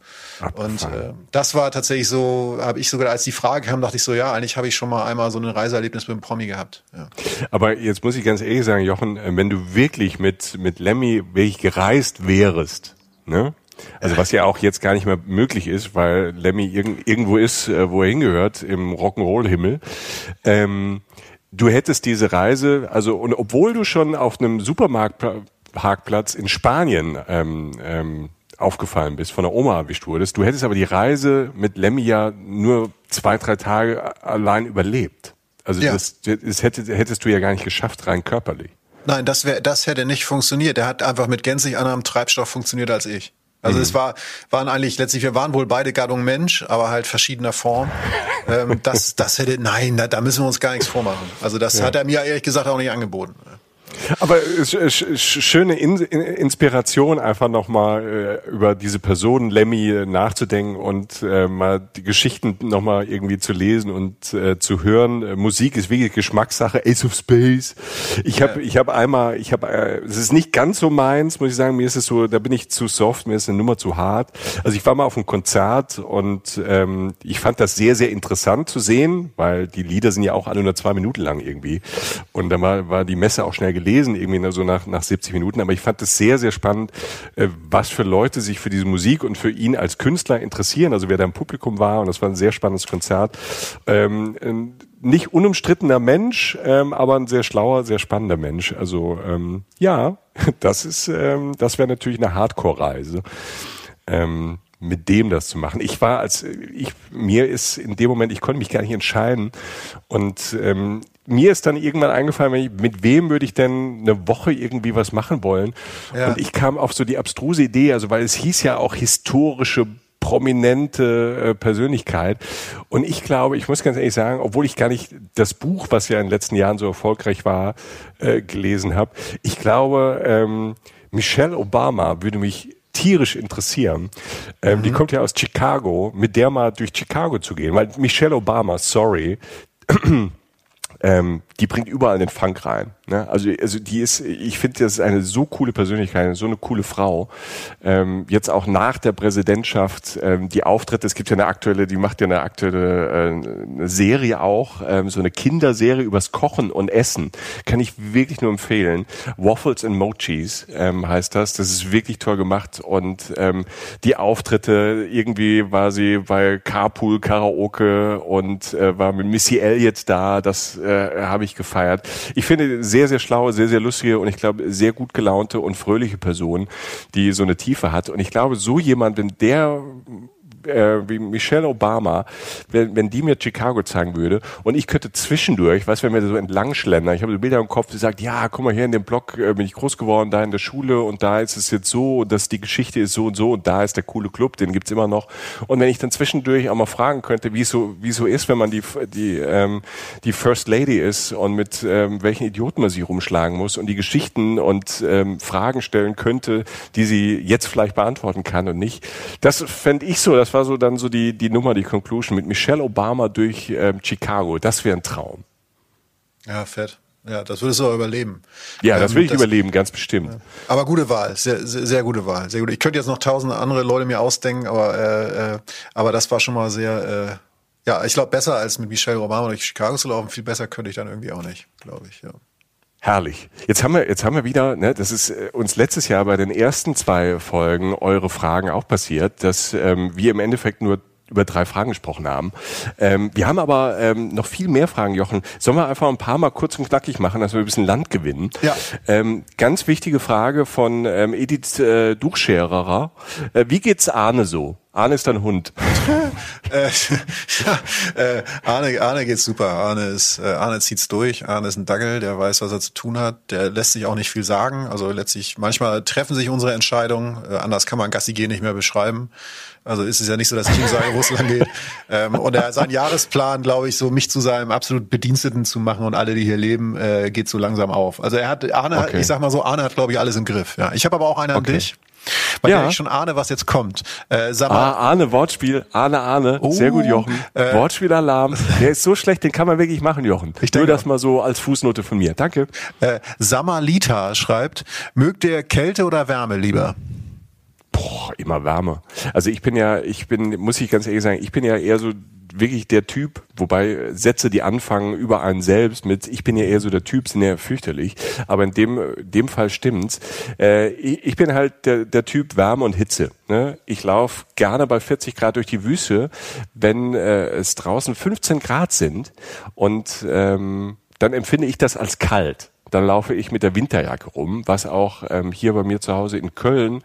Speaker 1: Und äh, das war tatsächlich so, habe ich sogar, als die Frage kam, dachte ich so, ja, eigentlich habe ich schon mal einmal so ein Reiseerlebnis mit einem Promi gehabt. Ja.
Speaker 2: Aber jetzt muss ich ganz ehrlich sagen, Jochen, äh, wenn du wirklich mit, mit Lemmy wirklich gereist wärest, ne? Also was ja auch jetzt gar nicht mehr möglich ist, weil Lemmy irg irgendwo ist, äh, wo er hingehört, im Rock'n'Roll-Himmel. Ähm, du hättest diese Reise, also und obwohl du schon auf einem Supermarktparkplatz in Spanien ähm, ähm, aufgefallen bist, von der Oma erwischt wurdest. Du hättest aber die Reise mit Lemmy ja nur zwei, drei Tage allein überlebt. Also ja. das, das hättest, hättest du ja gar nicht geschafft, rein körperlich.
Speaker 1: Nein, das wäre, das hätte nicht funktioniert. Der hat einfach mit gänzlich anderem Treibstoff funktioniert als ich. Also mhm. es war, waren eigentlich letztlich, wir waren wohl beide Gattung Mensch, aber halt verschiedener Form. ähm, das, das hätte, nein, da, da müssen wir uns gar nichts vormachen. Also das ja. hat er mir ehrlich gesagt auch nicht angeboten.
Speaker 2: Aber schöne Inspiration, einfach nochmal äh, über diese Person Lemmy äh, nachzudenken und äh, mal die Geschichten nochmal irgendwie zu lesen und äh, zu hören. Äh, Musik ist wirklich Geschmackssache, Ace of Space. Ich habe, ich habe einmal, ich habe, äh, es ist nicht ganz so meins, muss ich sagen. Mir ist es so, da bin ich zu soft, mir ist eine Nummer zu hart. Also ich war mal auf einem Konzert und ähm, ich fand das sehr, sehr interessant zu sehen, weil die Lieder sind ja auch alle nur zwei Minuten lang irgendwie. Und dann war, war die Messe auch schnell gelesen, irgendwie so nach, nach 70 Minuten. Aber ich fand es sehr, sehr spannend, äh, was für Leute sich für diese Musik und für ihn als Künstler interessieren. Also wer da im Publikum war und das war ein sehr spannendes Konzert. Ähm, nicht unumstrittener Mensch, ähm, aber ein sehr schlauer, sehr spannender Mensch. Also ähm, ja, <laughs> das ist, ähm, das wäre natürlich eine Hardcore-Reise. Ähm, mit dem das zu machen. Ich war als ich mir ist in dem Moment, ich konnte mich gar nicht entscheiden und ähm, mir ist dann irgendwann eingefallen, ich, mit wem würde ich denn eine Woche irgendwie was machen wollen? Ja. Und ich kam auf so die abstruse Idee, also weil es hieß ja auch historische prominente äh, Persönlichkeit. Und ich glaube, ich muss ganz ehrlich sagen, obwohl ich gar nicht das Buch, was ja in den letzten Jahren so erfolgreich war, äh, gelesen habe, ich glaube, ähm, Michelle Obama würde mich tierisch interessieren. Ähm, mhm. Die kommt ja aus Chicago, mit der mal durch Chicago zu gehen, weil Michelle Obama, sorry, <clears throat> ähm, die bringt überall den Funk rein. Ne? Also, also die ist, ich finde, das ist eine so coole Persönlichkeit, so eine coole Frau. Ähm, jetzt auch nach der Präsidentschaft, ähm, die Auftritte, es gibt ja eine aktuelle, die macht ja eine aktuelle äh, eine Serie auch, ähm, so eine Kinderserie übers Kochen und Essen. Kann ich wirklich nur empfehlen. Waffles and Mochis ähm, heißt das. Das ist wirklich toll gemacht und ähm, die Auftritte, irgendwie war sie bei Carpool Karaoke und äh, war mit Missy Elliott da. Das äh, habe ich gefeiert. Ich finde sehr, sehr schlaue, sehr, sehr lustige und ich glaube sehr gut gelaunte und fröhliche Person, die so eine Tiefe hat. Und ich glaube, so jemand, wenn der äh, wie Michelle Obama, wenn, wenn die mir Chicago zeigen würde und ich könnte zwischendurch, weißt wenn wir so entlang schlendern, ich habe so Bilder im Kopf, die sagt, ja, guck mal hier in dem Block äh, bin ich groß geworden, da in der Schule und da ist es jetzt so, dass die Geschichte ist so und so und da ist der coole Club, den gibt's immer noch. Und wenn ich dann zwischendurch auch mal fragen könnte, wie so, wie so ist, wenn man die, die, ähm, die First Lady ist und mit ähm, welchen Idioten man sie rumschlagen muss und die Geschichten und ähm, Fragen stellen könnte, die sie jetzt vielleicht beantworten kann und nicht. Das fände ich so, das war so dann so die, die Nummer, die Conclusion mit Michelle Obama durch ähm, Chicago. Das wäre ein Traum.
Speaker 1: Ja, fett. Ja, das würdest du auch überleben.
Speaker 2: Ja, das ähm, will ich das, überleben, ganz bestimmt. Ja.
Speaker 1: Aber gute Wahl, sehr, sehr, sehr, gute Wahl, sehr gut. Ich könnte jetzt noch tausende andere Leute mir ausdenken, aber äh, äh, aber das war schon mal sehr, äh, ja, ich glaube besser als mit Michelle Obama durch Chicago zu laufen. Viel besser könnte ich dann irgendwie auch nicht, glaube ich. Ja.
Speaker 2: Herrlich. Jetzt haben wir, jetzt haben wir wieder, ne, das ist äh, uns letztes Jahr bei den ersten zwei Folgen eure Fragen auch passiert, dass ähm, wir im Endeffekt nur über drei Fragen gesprochen haben. Ähm, wir haben aber ähm, noch viel mehr Fragen, Jochen. Sollen wir einfach ein paar mal kurz und knackig machen, dass wir ein bisschen Land gewinnen?
Speaker 1: Ja.
Speaker 2: Ähm, ganz wichtige Frage von ähm, Edith äh, Duchschererer. Äh, wie geht's Arne so? Arne ist dein Hund. <laughs>
Speaker 1: äh, ja, äh, Arne, Arne geht's super. Arne ist, äh, Arne zieht's durch. Arne ist ein Dackel, der weiß, was er zu tun hat. Der lässt sich auch nicht viel sagen. Also letztlich, manchmal treffen sich unsere Entscheidungen. Äh, anders kann man Gassi gehen nicht mehr beschreiben. Also ist es ja nicht so, dass ich ihm sage, wo es lang geht. Ähm, und er, sein Jahresplan, glaube ich, so mich zu seinem absolut Bediensteten zu machen und alle, die hier leben, äh, geht so langsam auf. Also er hat, Arne, okay. ich sag mal so, Arne hat, glaube ich, alles im Griff. Ja, ich habe aber auch eine okay. an dich. Weil ja. ich schon ahne, was jetzt kommt.
Speaker 2: Äh, sag mal, ah, Ahne, Wortspiel. Ahne, Ahne. Oh, Sehr gut, Jochen. Äh, Wortspielalarm. Der ist so schlecht, den kann man wirklich machen, Jochen. Ich denke, Nur das mal so als Fußnote von mir. Danke.
Speaker 1: Äh, Samalita schreibt, mögt ihr Kälte oder Wärme lieber?
Speaker 2: Boah, immer Wärme. Also ich bin ja, ich bin, muss ich ganz ehrlich sagen, ich bin ja eher so wirklich der Typ, wobei Sätze, die anfangen über einen selbst mit, ich bin ja eher so der Typ, sind ja fürchterlich, aber in dem, dem Fall stimmt's. Äh, ich, ich, bin halt der, der Typ Wärme und Hitze. Ne? Ich laufe gerne bei 40 Grad durch die Wüste, wenn äh, es draußen 15 Grad sind und ähm, dann empfinde ich das als kalt. Dann laufe ich mit der Winterjacke rum, was auch ähm, hier bei mir zu Hause in Köln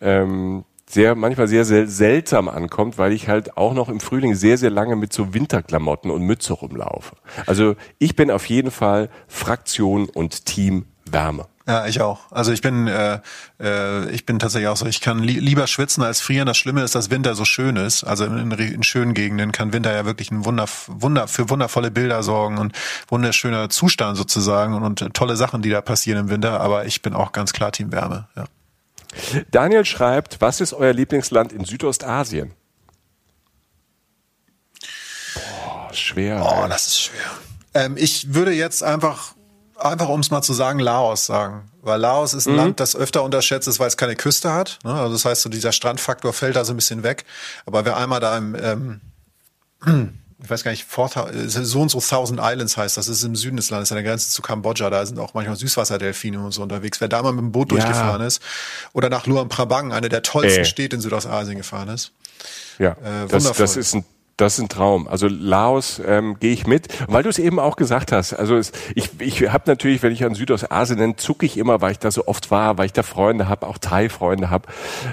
Speaker 2: ähm, sehr, manchmal sehr, sehr seltsam ankommt, weil ich halt auch noch im Frühling sehr, sehr lange mit so Winterklamotten und Mütze rumlaufe. Also ich bin auf jeden Fall Fraktion und Team Wärme.
Speaker 1: Ja, ich auch. Also ich bin, äh, äh, ich bin tatsächlich auch so. Ich kann li lieber schwitzen als frieren. Das Schlimme ist, dass Winter so schön ist. Also in, in schönen Gegenden kann Winter ja wirklich ein Wunder, Wunder für wundervolle Bilder sorgen und wunderschöner Zustand sozusagen und, und tolle Sachen, die da passieren im Winter. Aber ich bin auch ganz klar Team Wärme. Ja.
Speaker 2: Daniel schreibt, was ist euer Lieblingsland in Südostasien?
Speaker 1: Boah, schwer. Oh, das ist schwer. Ähm, ich würde jetzt einfach, einfach um es mal zu sagen, Laos sagen. Weil Laos ist ein mhm. Land, das öfter unterschätzt ist, weil es keine Küste hat. Ne? Also das heißt, so dieser Strandfaktor fällt da so ein bisschen weg. Aber wer einmal da im ähm, <clears throat> ich weiß gar nicht, so und so Thousand Islands heißt das, das ist im Süden des Landes, an der Grenze zu Kambodscha, da sind auch manchmal Süßwasserdelfine und so unterwegs. Wer da mal mit dem Boot ja. durchgefahren ist oder nach Luang Prabang, eine der tollsten Ey. Städte in Südostasien gefahren ist.
Speaker 2: Ja, äh, das, das ist ein Das ist ein Traum. Also Laos ähm, gehe ich mit, weil du es eben auch gesagt hast. Also es, ich, ich habe natürlich, wenn ich an Südostasien nenne, zucke ich immer, weil ich da so oft war, weil ich da Freunde habe, auch Thai-Freunde habe.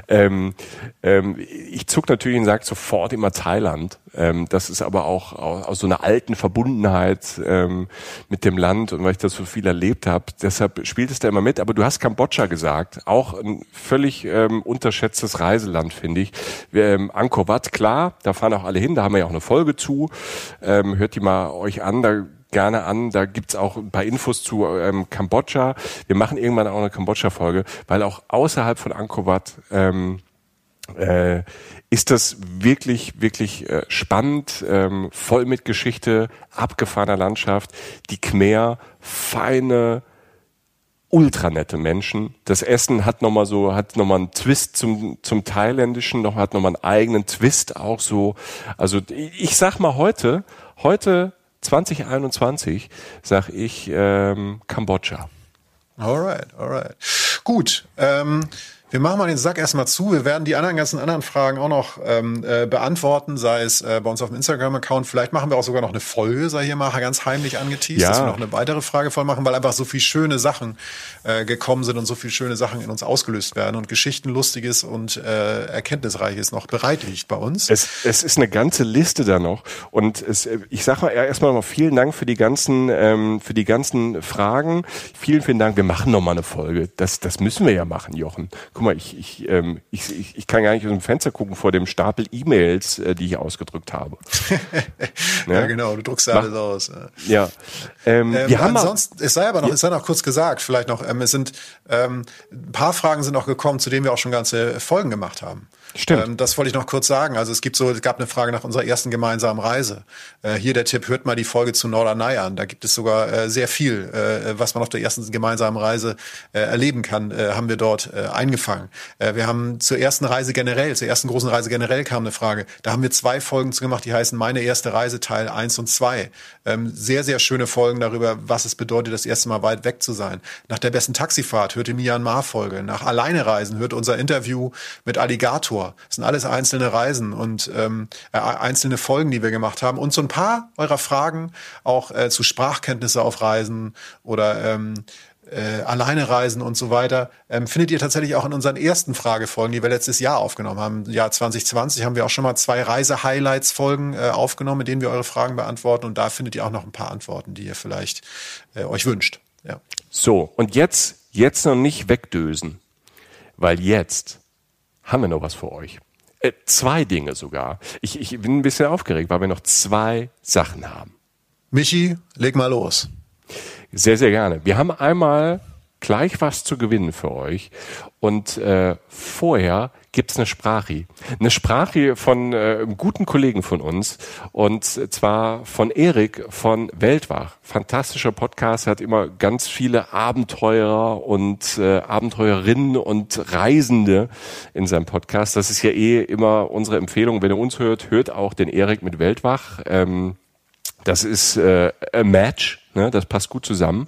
Speaker 2: Ähm, ähm, ich zuck natürlich und sage sofort immer Thailand. Ähm, das ist aber auch aus, aus so einer alten Verbundenheit ähm, mit dem Land und weil ich das so viel erlebt habe. Deshalb spielt es da immer mit. Aber du hast Kambodscha gesagt, auch ein völlig ähm, unterschätztes Reiseland, finde ich. Ähm, Angkor Wat, klar, da fahren auch alle hin, da haben wir ja auch eine Folge zu. Ähm, hört die mal euch an, da gerne an. Da gibt's auch ein paar Infos zu ähm, Kambodscha. Wir machen irgendwann auch eine Kambodscha-Folge, weil auch außerhalb von Angkor Wat ähm, äh, ist das wirklich, wirklich äh, spannend, ähm, voll mit Geschichte, abgefahrener Landschaft. Die Khmer, feine, ultranette Menschen. Das Essen hat nochmal so, hat nochmal einen Twist zum, zum Thailändischen, noch, hat nochmal einen eigenen Twist auch so. Also ich sag mal heute, heute 2021 sag ich ähm, Kambodscha.
Speaker 1: Alright, alright. Gut. Ähm wir machen mal den Sack erstmal zu. Wir werden die anderen ganzen anderen Fragen auch noch ähm, äh, beantworten, sei es äh, bei uns auf dem Instagram-Account. Vielleicht machen wir auch sogar noch eine Folge, sei hier mal ganz heimlich angeteased, ja. dass wir noch eine weitere Frage voll machen, weil einfach so viel schöne Sachen äh, gekommen sind und so viel schöne Sachen in uns ausgelöst werden und Geschichten Lustiges und äh, Erkenntnisreiches noch bereit liegt bei uns.
Speaker 2: Es, es ist eine ganze Liste da noch. Und es, ich sage mal erstmal noch vielen Dank für die ganzen, ähm, für die ganzen Fragen. Vielen, vielen Dank. Wir machen noch mal eine Folge. Das, das müssen wir ja machen, Jochen guck mal, ich, ich, ähm, ich, ich, kann gar nicht aus dem Fenster gucken vor dem Stapel E-Mails, äh, die ich ausgedrückt habe.
Speaker 1: ja, <laughs> ja, genau, du druckst ja alles aus.
Speaker 2: Ja.
Speaker 1: Ähm, ähm, wir haben ansonsten, es sei aber noch, ja. es sei noch kurz gesagt, vielleicht noch, ähm, es sind ähm, ein paar Fragen sind noch gekommen, zu denen wir auch schon ganze Folgen gemacht haben.
Speaker 2: Stimmt. Ähm,
Speaker 1: das wollte ich noch kurz sagen. Also es gibt so, es gab eine Frage nach unserer ersten gemeinsamen Reise. Äh, hier der Tipp, hört mal die Folge zu Norderney an. Da gibt es sogar äh, sehr viel, äh, was man auf der ersten gemeinsamen Reise äh, erleben kann, äh, haben wir dort äh, eingefangen. wir haben zur ersten Reise generell, zur ersten großen Reise generell kam eine Frage. Da haben wir zwei Folgen zu gemacht, die heißen Meine erste Reise Teil 1 und 2. Ähm, sehr, sehr schöne Folgen darüber, was es bedeutet, das erste Mal weit weg zu sein. Nach der besten Taxifahrt hört die Myanmar-Folge. Nach Alleine reisen hört unser Interview mit Alligator. Das sind alles einzelne Reisen und ähm, äh, einzelne Folgen, die wir gemacht haben. Und so ein paar eurer Fragen auch äh, zu Sprachkenntnisse auf Reisen oder ähm, äh, alleine reisen und so weiter, ähm, findet ihr tatsächlich auch in unseren ersten Fragefolgen, die wir letztes Jahr aufgenommen haben. Im Jahr 2020 haben wir auch schon mal zwei Reise-Highlights-Folgen äh, aufgenommen, mit denen wir eure Fragen beantworten. Und da findet ihr auch noch ein paar Antworten, die ihr vielleicht äh, euch wünscht. Ja.
Speaker 2: So, und jetzt, jetzt noch nicht wegdösen, weil jetzt haben wir noch was für euch. Äh, zwei Dinge sogar. Ich, ich bin ein bisschen aufgeregt, weil wir noch zwei Sachen haben.
Speaker 1: Michi, leg mal los.
Speaker 2: Sehr, sehr gerne. Wir haben einmal gleich was zu gewinnen für euch. Und äh, vorher gibt's eine Sprache. Eine Sprache von äh, einem guten Kollegen von uns und zwar von Erik von Weltwach. Fantastischer Podcast, hat immer ganz viele Abenteurer und äh, Abenteurerinnen und Reisende in seinem Podcast. Das ist ja eh immer unsere Empfehlung. Wenn ihr uns hört, hört auch den Erik mit Weltwach. Ähm, das ist äh, a Match Ne, das passt gut zusammen.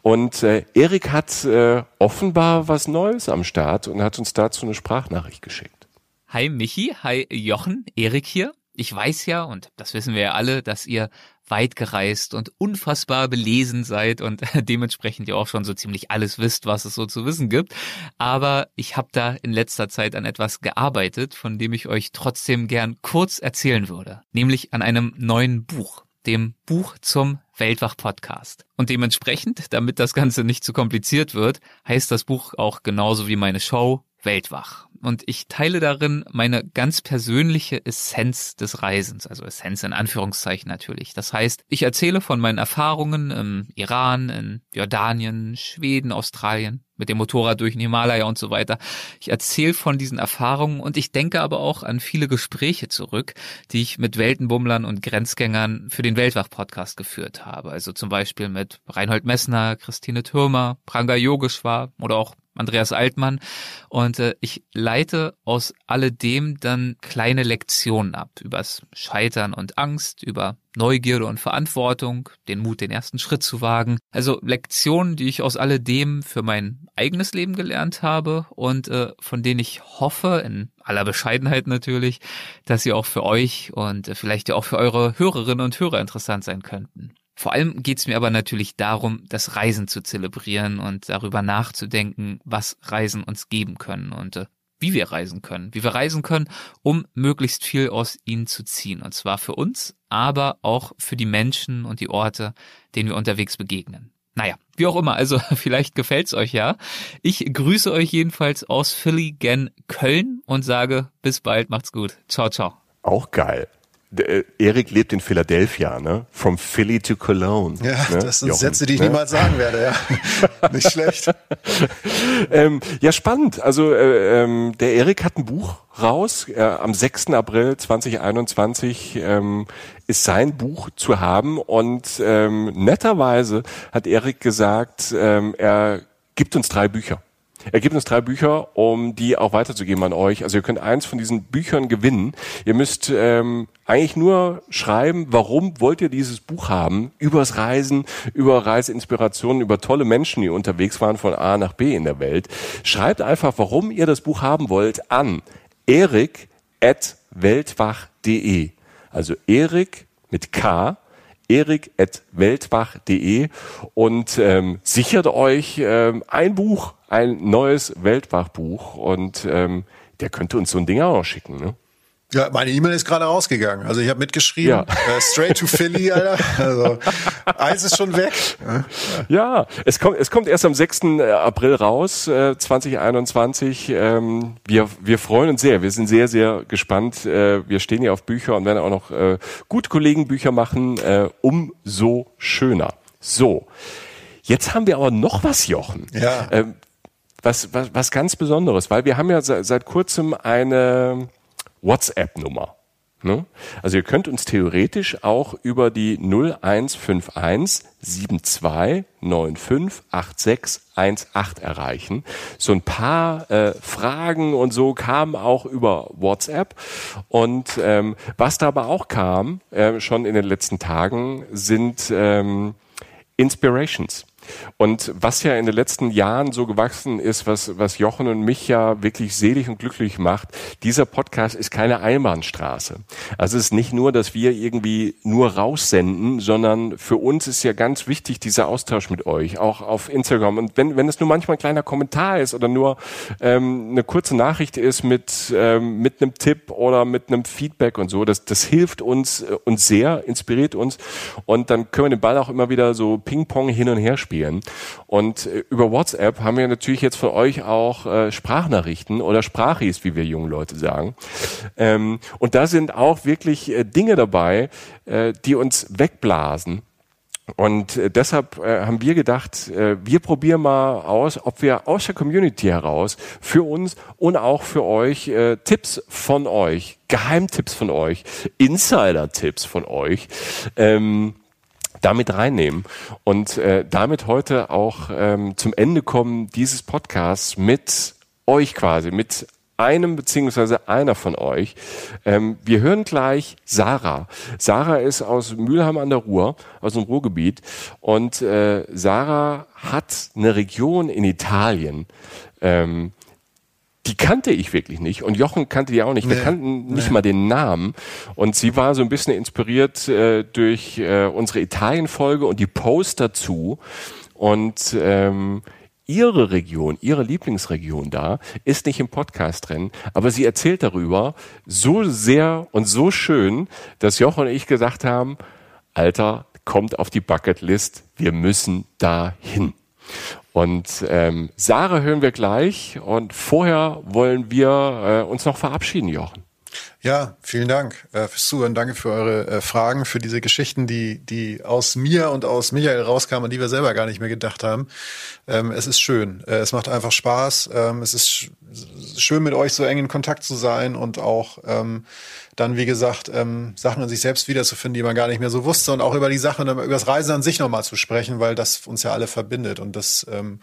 Speaker 2: Und äh, Erik hat äh, offenbar was Neues am Start und hat uns dazu eine Sprachnachricht geschickt.
Speaker 4: Hi Michi, hi Jochen, Erik hier. Ich weiß ja, und das wissen wir ja alle, dass ihr weit gereist und unfassbar belesen seid und <laughs> dementsprechend ja auch schon so ziemlich alles wisst, was es so zu wissen gibt. Aber ich habe da in letzter Zeit an etwas gearbeitet, von dem ich euch trotzdem gern kurz erzählen würde, nämlich an einem neuen Buch dem Buch zum Weltwach-Podcast. Und dementsprechend, damit das Ganze nicht zu kompliziert wird, heißt das Buch auch genauso wie meine Show Weltwach. Und ich teile darin meine ganz persönliche Essenz des Reisens, also Essenz in Anführungszeichen natürlich. Das heißt, ich erzähle von meinen Erfahrungen im Iran, in Jordanien, Schweden, Australien, mit dem Motorrad durch den Himalaya und so weiter. Ich erzähle von diesen Erfahrungen und ich denke aber auch an viele Gespräche zurück, die ich mit Weltenbummlern und Grenzgängern für den Weltwach-Podcast geführt habe. Also zum Beispiel mit Reinhold Messner, Christine Thürmer, Pranga Yogeshwar oder auch Andreas Altmann. Und äh, ich leite aus alledem dann kleine Lektionen ab. Übers Scheitern und Angst, über Neugierde und Verantwortung, den Mut, den ersten Schritt zu wagen. Also Lektionen, die ich aus alledem für mein eigenes Leben gelernt habe und äh, von denen ich hoffe, in aller Bescheidenheit natürlich, dass sie auch für euch und äh, vielleicht ja auch für eure Hörerinnen und Hörer interessant sein könnten. Vor allem geht es mir aber natürlich darum, das Reisen zu zelebrieren und darüber nachzudenken, was Reisen uns geben können und äh, wie wir reisen können, wie wir reisen können, um möglichst viel aus ihnen zu ziehen. Und zwar für uns, aber auch für die Menschen und die Orte, denen wir unterwegs begegnen. Naja, wie auch immer, also <laughs> vielleicht gefällt's euch ja. Ich grüße euch jedenfalls aus Philly gen Köln und sage bis bald, macht's gut. Ciao, ciao.
Speaker 2: Auch geil. Äh, Erik lebt in Philadelphia, ne? From Philly to Cologne.
Speaker 1: Ja,
Speaker 2: ne?
Speaker 1: das sind Jochen, Sätze, die ich ne? niemals sagen werde, ja. <laughs> Nicht schlecht. <laughs>
Speaker 2: ähm, ja, spannend. Also äh, ähm, der Erik hat ein Buch raus. Äh, am 6. April 2021 ähm, ist sein Buch zu haben und ähm, netterweise hat Erik gesagt, ähm, er gibt uns drei Bücher. Er gibt uns drei Bücher, um die auch weiterzugeben an euch. Also ihr könnt eins von diesen Büchern gewinnen. Ihr müsst ähm, eigentlich nur schreiben, warum wollt ihr dieses Buch haben? Übers Reisen, über Reiseinspirationen, über tolle Menschen, die unterwegs waren von A nach B in der Welt. Schreibt einfach, warum ihr das Buch haben wollt, an erik.weltwach.de. Also Erik mit K erik.weltwach.de und ähm, sichert euch ähm, ein Buch, ein neues Weltwachbuch und ähm, der könnte uns so ein Ding auch noch schicken. Ne?
Speaker 1: Ja, meine E-Mail ist gerade rausgegangen. Also ich habe mitgeschrieben, ja. äh, straight to Philly, <laughs> Alter. Also eins ist schon weg.
Speaker 2: Ja, es kommt, es kommt erst am 6. Äh, April raus, äh, 2021. Ähm, wir, wir freuen uns sehr. Wir sind sehr, sehr gespannt. Äh, wir stehen hier auf Bücher und werden auch noch äh, gut Kollegen Bücher machen. Äh, umso schöner. So. Jetzt haben wir aber noch was, Jochen.
Speaker 1: Ja.
Speaker 2: Ähm, was, was, was ganz Besonderes, weil wir haben ja seit, seit kurzem eine WhatsApp-Nummer. Ne? Also ihr könnt uns theoretisch auch über die 0151 72 95 86 18 erreichen. So ein paar äh, Fragen und so kamen auch über WhatsApp. Und ähm, was da aber auch kam, äh, schon in den letzten Tagen, sind ähm, Inspirations. Und was ja in den letzten Jahren so gewachsen ist, was, was Jochen und mich ja wirklich selig und glücklich macht, dieser Podcast ist keine Einbahnstraße. Also es ist nicht nur, dass wir irgendwie nur raussenden, sondern für uns ist ja ganz wichtig dieser Austausch mit euch, auch auf Instagram. Und wenn, wenn es nur manchmal ein kleiner Kommentar ist oder nur ähm, eine kurze Nachricht ist mit, ähm, mit einem Tipp oder mit einem Feedback und so, das, das hilft uns, äh, uns sehr, inspiriert uns. Und dann können wir den Ball auch immer wieder so Ping-Pong hin und her spielen spielen. Und äh, über WhatsApp haben wir natürlich jetzt von euch auch äh, Sprachnachrichten oder Sprachis, wie wir jungen Leute sagen. Ähm, und da sind auch wirklich äh, Dinge dabei, äh, die uns wegblasen. Und äh, deshalb äh, haben wir gedacht, äh, wir probieren mal aus, ob wir aus der Community heraus für uns und auch für euch äh, Tipps von euch, Geheimtipps von euch, Insider-Tipps von euch, ähm, damit reinnehmen und äh, damit heute auch ähm, zum Ende kommen dieses Podcasts mit euch quasi, mit einem beziehungsweise einer von euch. Ähm, wir hören gleich Sarah. Sarah ist aus Mülheim an der Ruhr, aus dem Ruhrgebiet. Und äh, Sarah hat eine Region in Italien, ähm, die kannte ich wirklich nicht und Jochen kannte die auch nicht. Wir nee, kannten nicht nee. mal den Namen und sie war so ein bisschen inspiriert äh, durch äh, unsere Italien-Folge und die Post dazu und ähm, ihre Region, ihre Lieblingsregion da, ist nicht im Podcast drin, aber sie erzählt darüber so sehr und so schön, dass Jochen und ich gesagt haben, Alter, kommt auf die Bucketlist, wir müssen da hin. Und ähm, Sarah hören wir gleich und vorher wollen wir äh, uns noch verabschieden, Jochen.
Speaker 1: Ja, vielen Dank äh, fürs Zuhören. Danke für eure äh, Fragen, für diese Geschichten, die, die aus mir und aus Michael rauskamen, an die wir selber gar nicht mehr gedacht haben. Ähm, es ist schön. Äh, es macht einfach Spaß. Ähm, es ist sch schön, mit euch so eng in Kontakt zu sein und auch ähm, dann, wie gesagt, ähm, Sachen an sich selbst wiederzufinden, die man gar nicht mehr so wusste und auch über die Sachen, über das Reisen an sich nochmal zu sprechen, weil das uns ja alle verbindet und das ähm,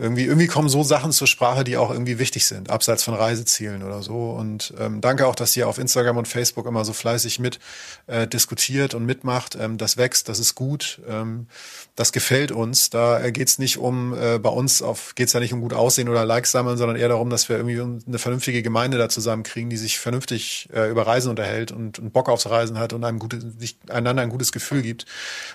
Speaker 1: irgendwie, irgendwie kommen so Sachen zur Sprache, die auch irgendwie wichtig sind, abseits von Reisezielen oder so. Und ähm, danke auch, dass ihr auf Instagram und Facebook immer so fleißig mit äh, diskutiert und mitmacht. Ähm, das wächst, das ist gut, ähm, das gefällt uns. Da äh, geht's nicht um, äh, bei uns auf geht's ja nicht um gut aussehen oder Likes sammeln, sondern eher darum, dass wir irgendwie eine vernünftige Gemeinde da zusammenkriegen, die sich vernünftig äh, über Reisen unterhält und, und Bock aufs Reisen hat und einem gute, sich einander ein gutes Gefühl gibt.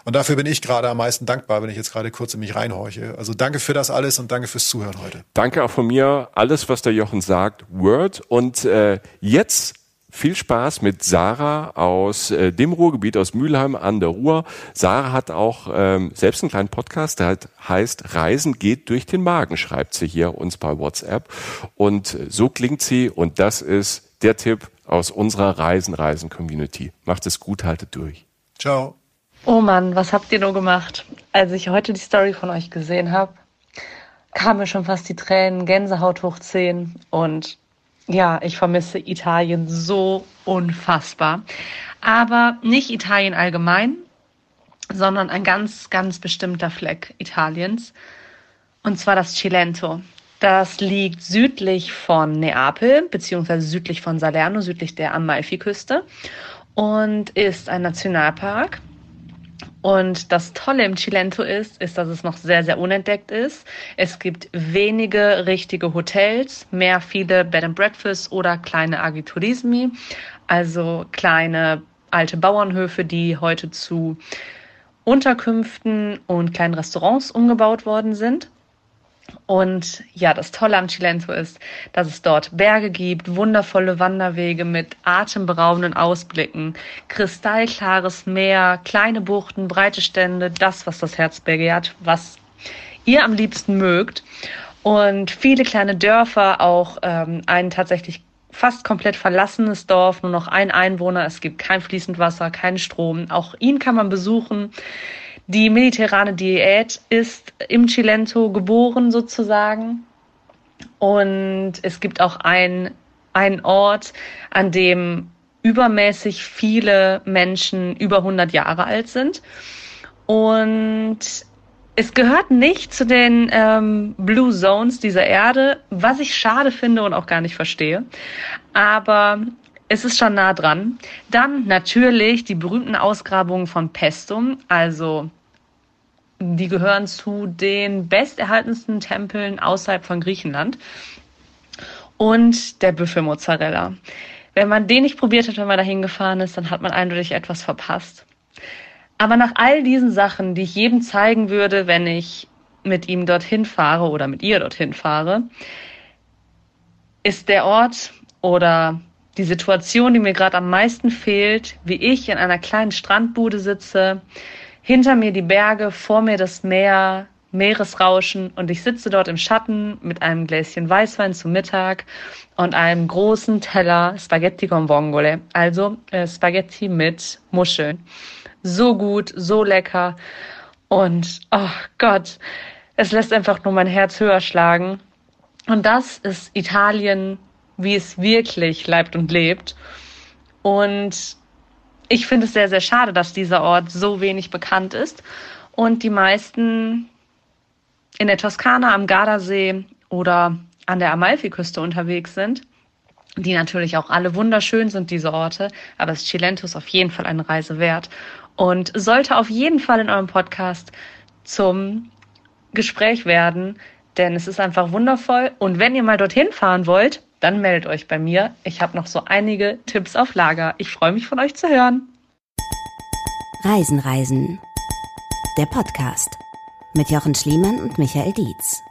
Speaker 1: Und dafür bin ich gerade am meisten dankbar, wenn ich jetzt gerade kurz in mich reinhorche. Also danke für das alles und danke fürs Zuhören heute.
Speaker 2: Danke auch von mir. Alles, was der Jochen sagt, Word. Und äh, jetzt viel Spaß mit Sarah aus äh, dem Ruhrgebiet, aus Mülheim an der Ruhr. Sarah hat auch ähm, selbst einen kleinen Podcast, der heißt Reisen geht durch den Magen, schreibt sie hier uns bei WhatsApp. Und so klingt sie und das ist der Tipp aus unserer Reisen-Reisen-Community. Macht es gut, haltet durch.
Speaker 1: Ciao.
Speaker 5: Oh Mann, was habt ihr nur gemacht? Als ich heute die Story von euch gesehen habe, kamen mir schon fast die Tränen, Gänsehaut hoch 10 und ja, ich vermisse Italien so unfassbar. Aber nicht Italien allgemein, sondern ein ganz, ganz bestimmter Fleck Italiens. Und zwar das Cilento. Das liegt südlich von Neapel, beziehungsweise südlich von Salerno, südlich der Amalfiküste und ist ein Nationalpark. Und das Tolle im Cilento ist, ist, dass es noch sehr, sehr unentdeckt ist. Es gibt wenige richtige Hotels, mehr viele Bed and Breakfast oder kleine Agriturismi, also kleine alte Bauernhöfe, die heute zu Unterkünften und kleinen Restaurants umgebaut worden sind. Und ja, das Tolle am Cilento ist, dass es dort Berge gibt, wundervolle Wanderwege mit atemberaubenden Ausblicken, kristallklares Meer, kleine Buchten, breite Stände, das, was das Herz begehrt, was ihr am liebsten mögt. Und viele kleine Dörfer, auch ähm, ein tatsächlich fast komplett verlassenes Dorf, nur noch ein Einwohner, es gibt kein fließend Wasser, keinen Strom. Auch ihn kann man besuchen. Die mediterrane Diät ist im Cilento geboren sozusagen. Und es gibt auch ein, ein Ort, an dem übermäßig viele Menschen über 100 Jahre alt sind. Und es gehört nicht zu den ähm, Blue Zones dieser Erde, was ich schade finde und auch gar nicht verstehe. Aber es ist schon nah dran. Dann natürlich die berühmten Ausgrabungen von Pestum, also die gehören zu den besterhaltensten Tempeln außerhalb von Griechenland. Und der Büffelmozzarella. Wenn man den nicht probiert hat, wenn man dahin gefahren ist, dann hat man eindeutig etwas verpasst. Aber nach all diesen Sachen, die ich jedem zeigen würde, wenn ich mit ihm dorthin fahre oder mit ihr dorthin fahre, ist der Ort oder die Situation, die mir gerade am meisten fehlt, wie ich in einer kleinen Strandbude sitze, hinter mir die Berge, vor mir das Meer, Meeresrauschen und ich sitze dort im Schatten mit einem Gläschen Weißwein zum Mittag und einem großen Teller Spaghetti con vongole, also äh, Spaghetti mit Muscheln. So gut, so lecker und oh Gott, es lässt einfach nur mein Herz höher schlagen. Und das ist Italien, wie es wirklich leibt und lebt. Und ich finde es sehr, sehr schade, dass dieser Ort so wenig bekannt ist und die meisten in der Toskana am Gardasee oder an der Amalfiküste unterwegs sind, die natürlich auch alle wunderschön sind, diese Orte, aber das Cilento ist auf jeden Fall eine Reise wert. Und sollte auf jeden Fall in eurem Podcast zum Gespräch werden, denn es ist einfach wundervoll. Und wenn ihr mal dorthin fahren wollt, dann meldet euch bei mir. Ich habe noch so einige Tipps auf Lager. Ich freue mich von euch zu hören.
Speaker 3: Reisen, Reisen. Der Podcast mit Jochen Schliemann und Michael Dietz.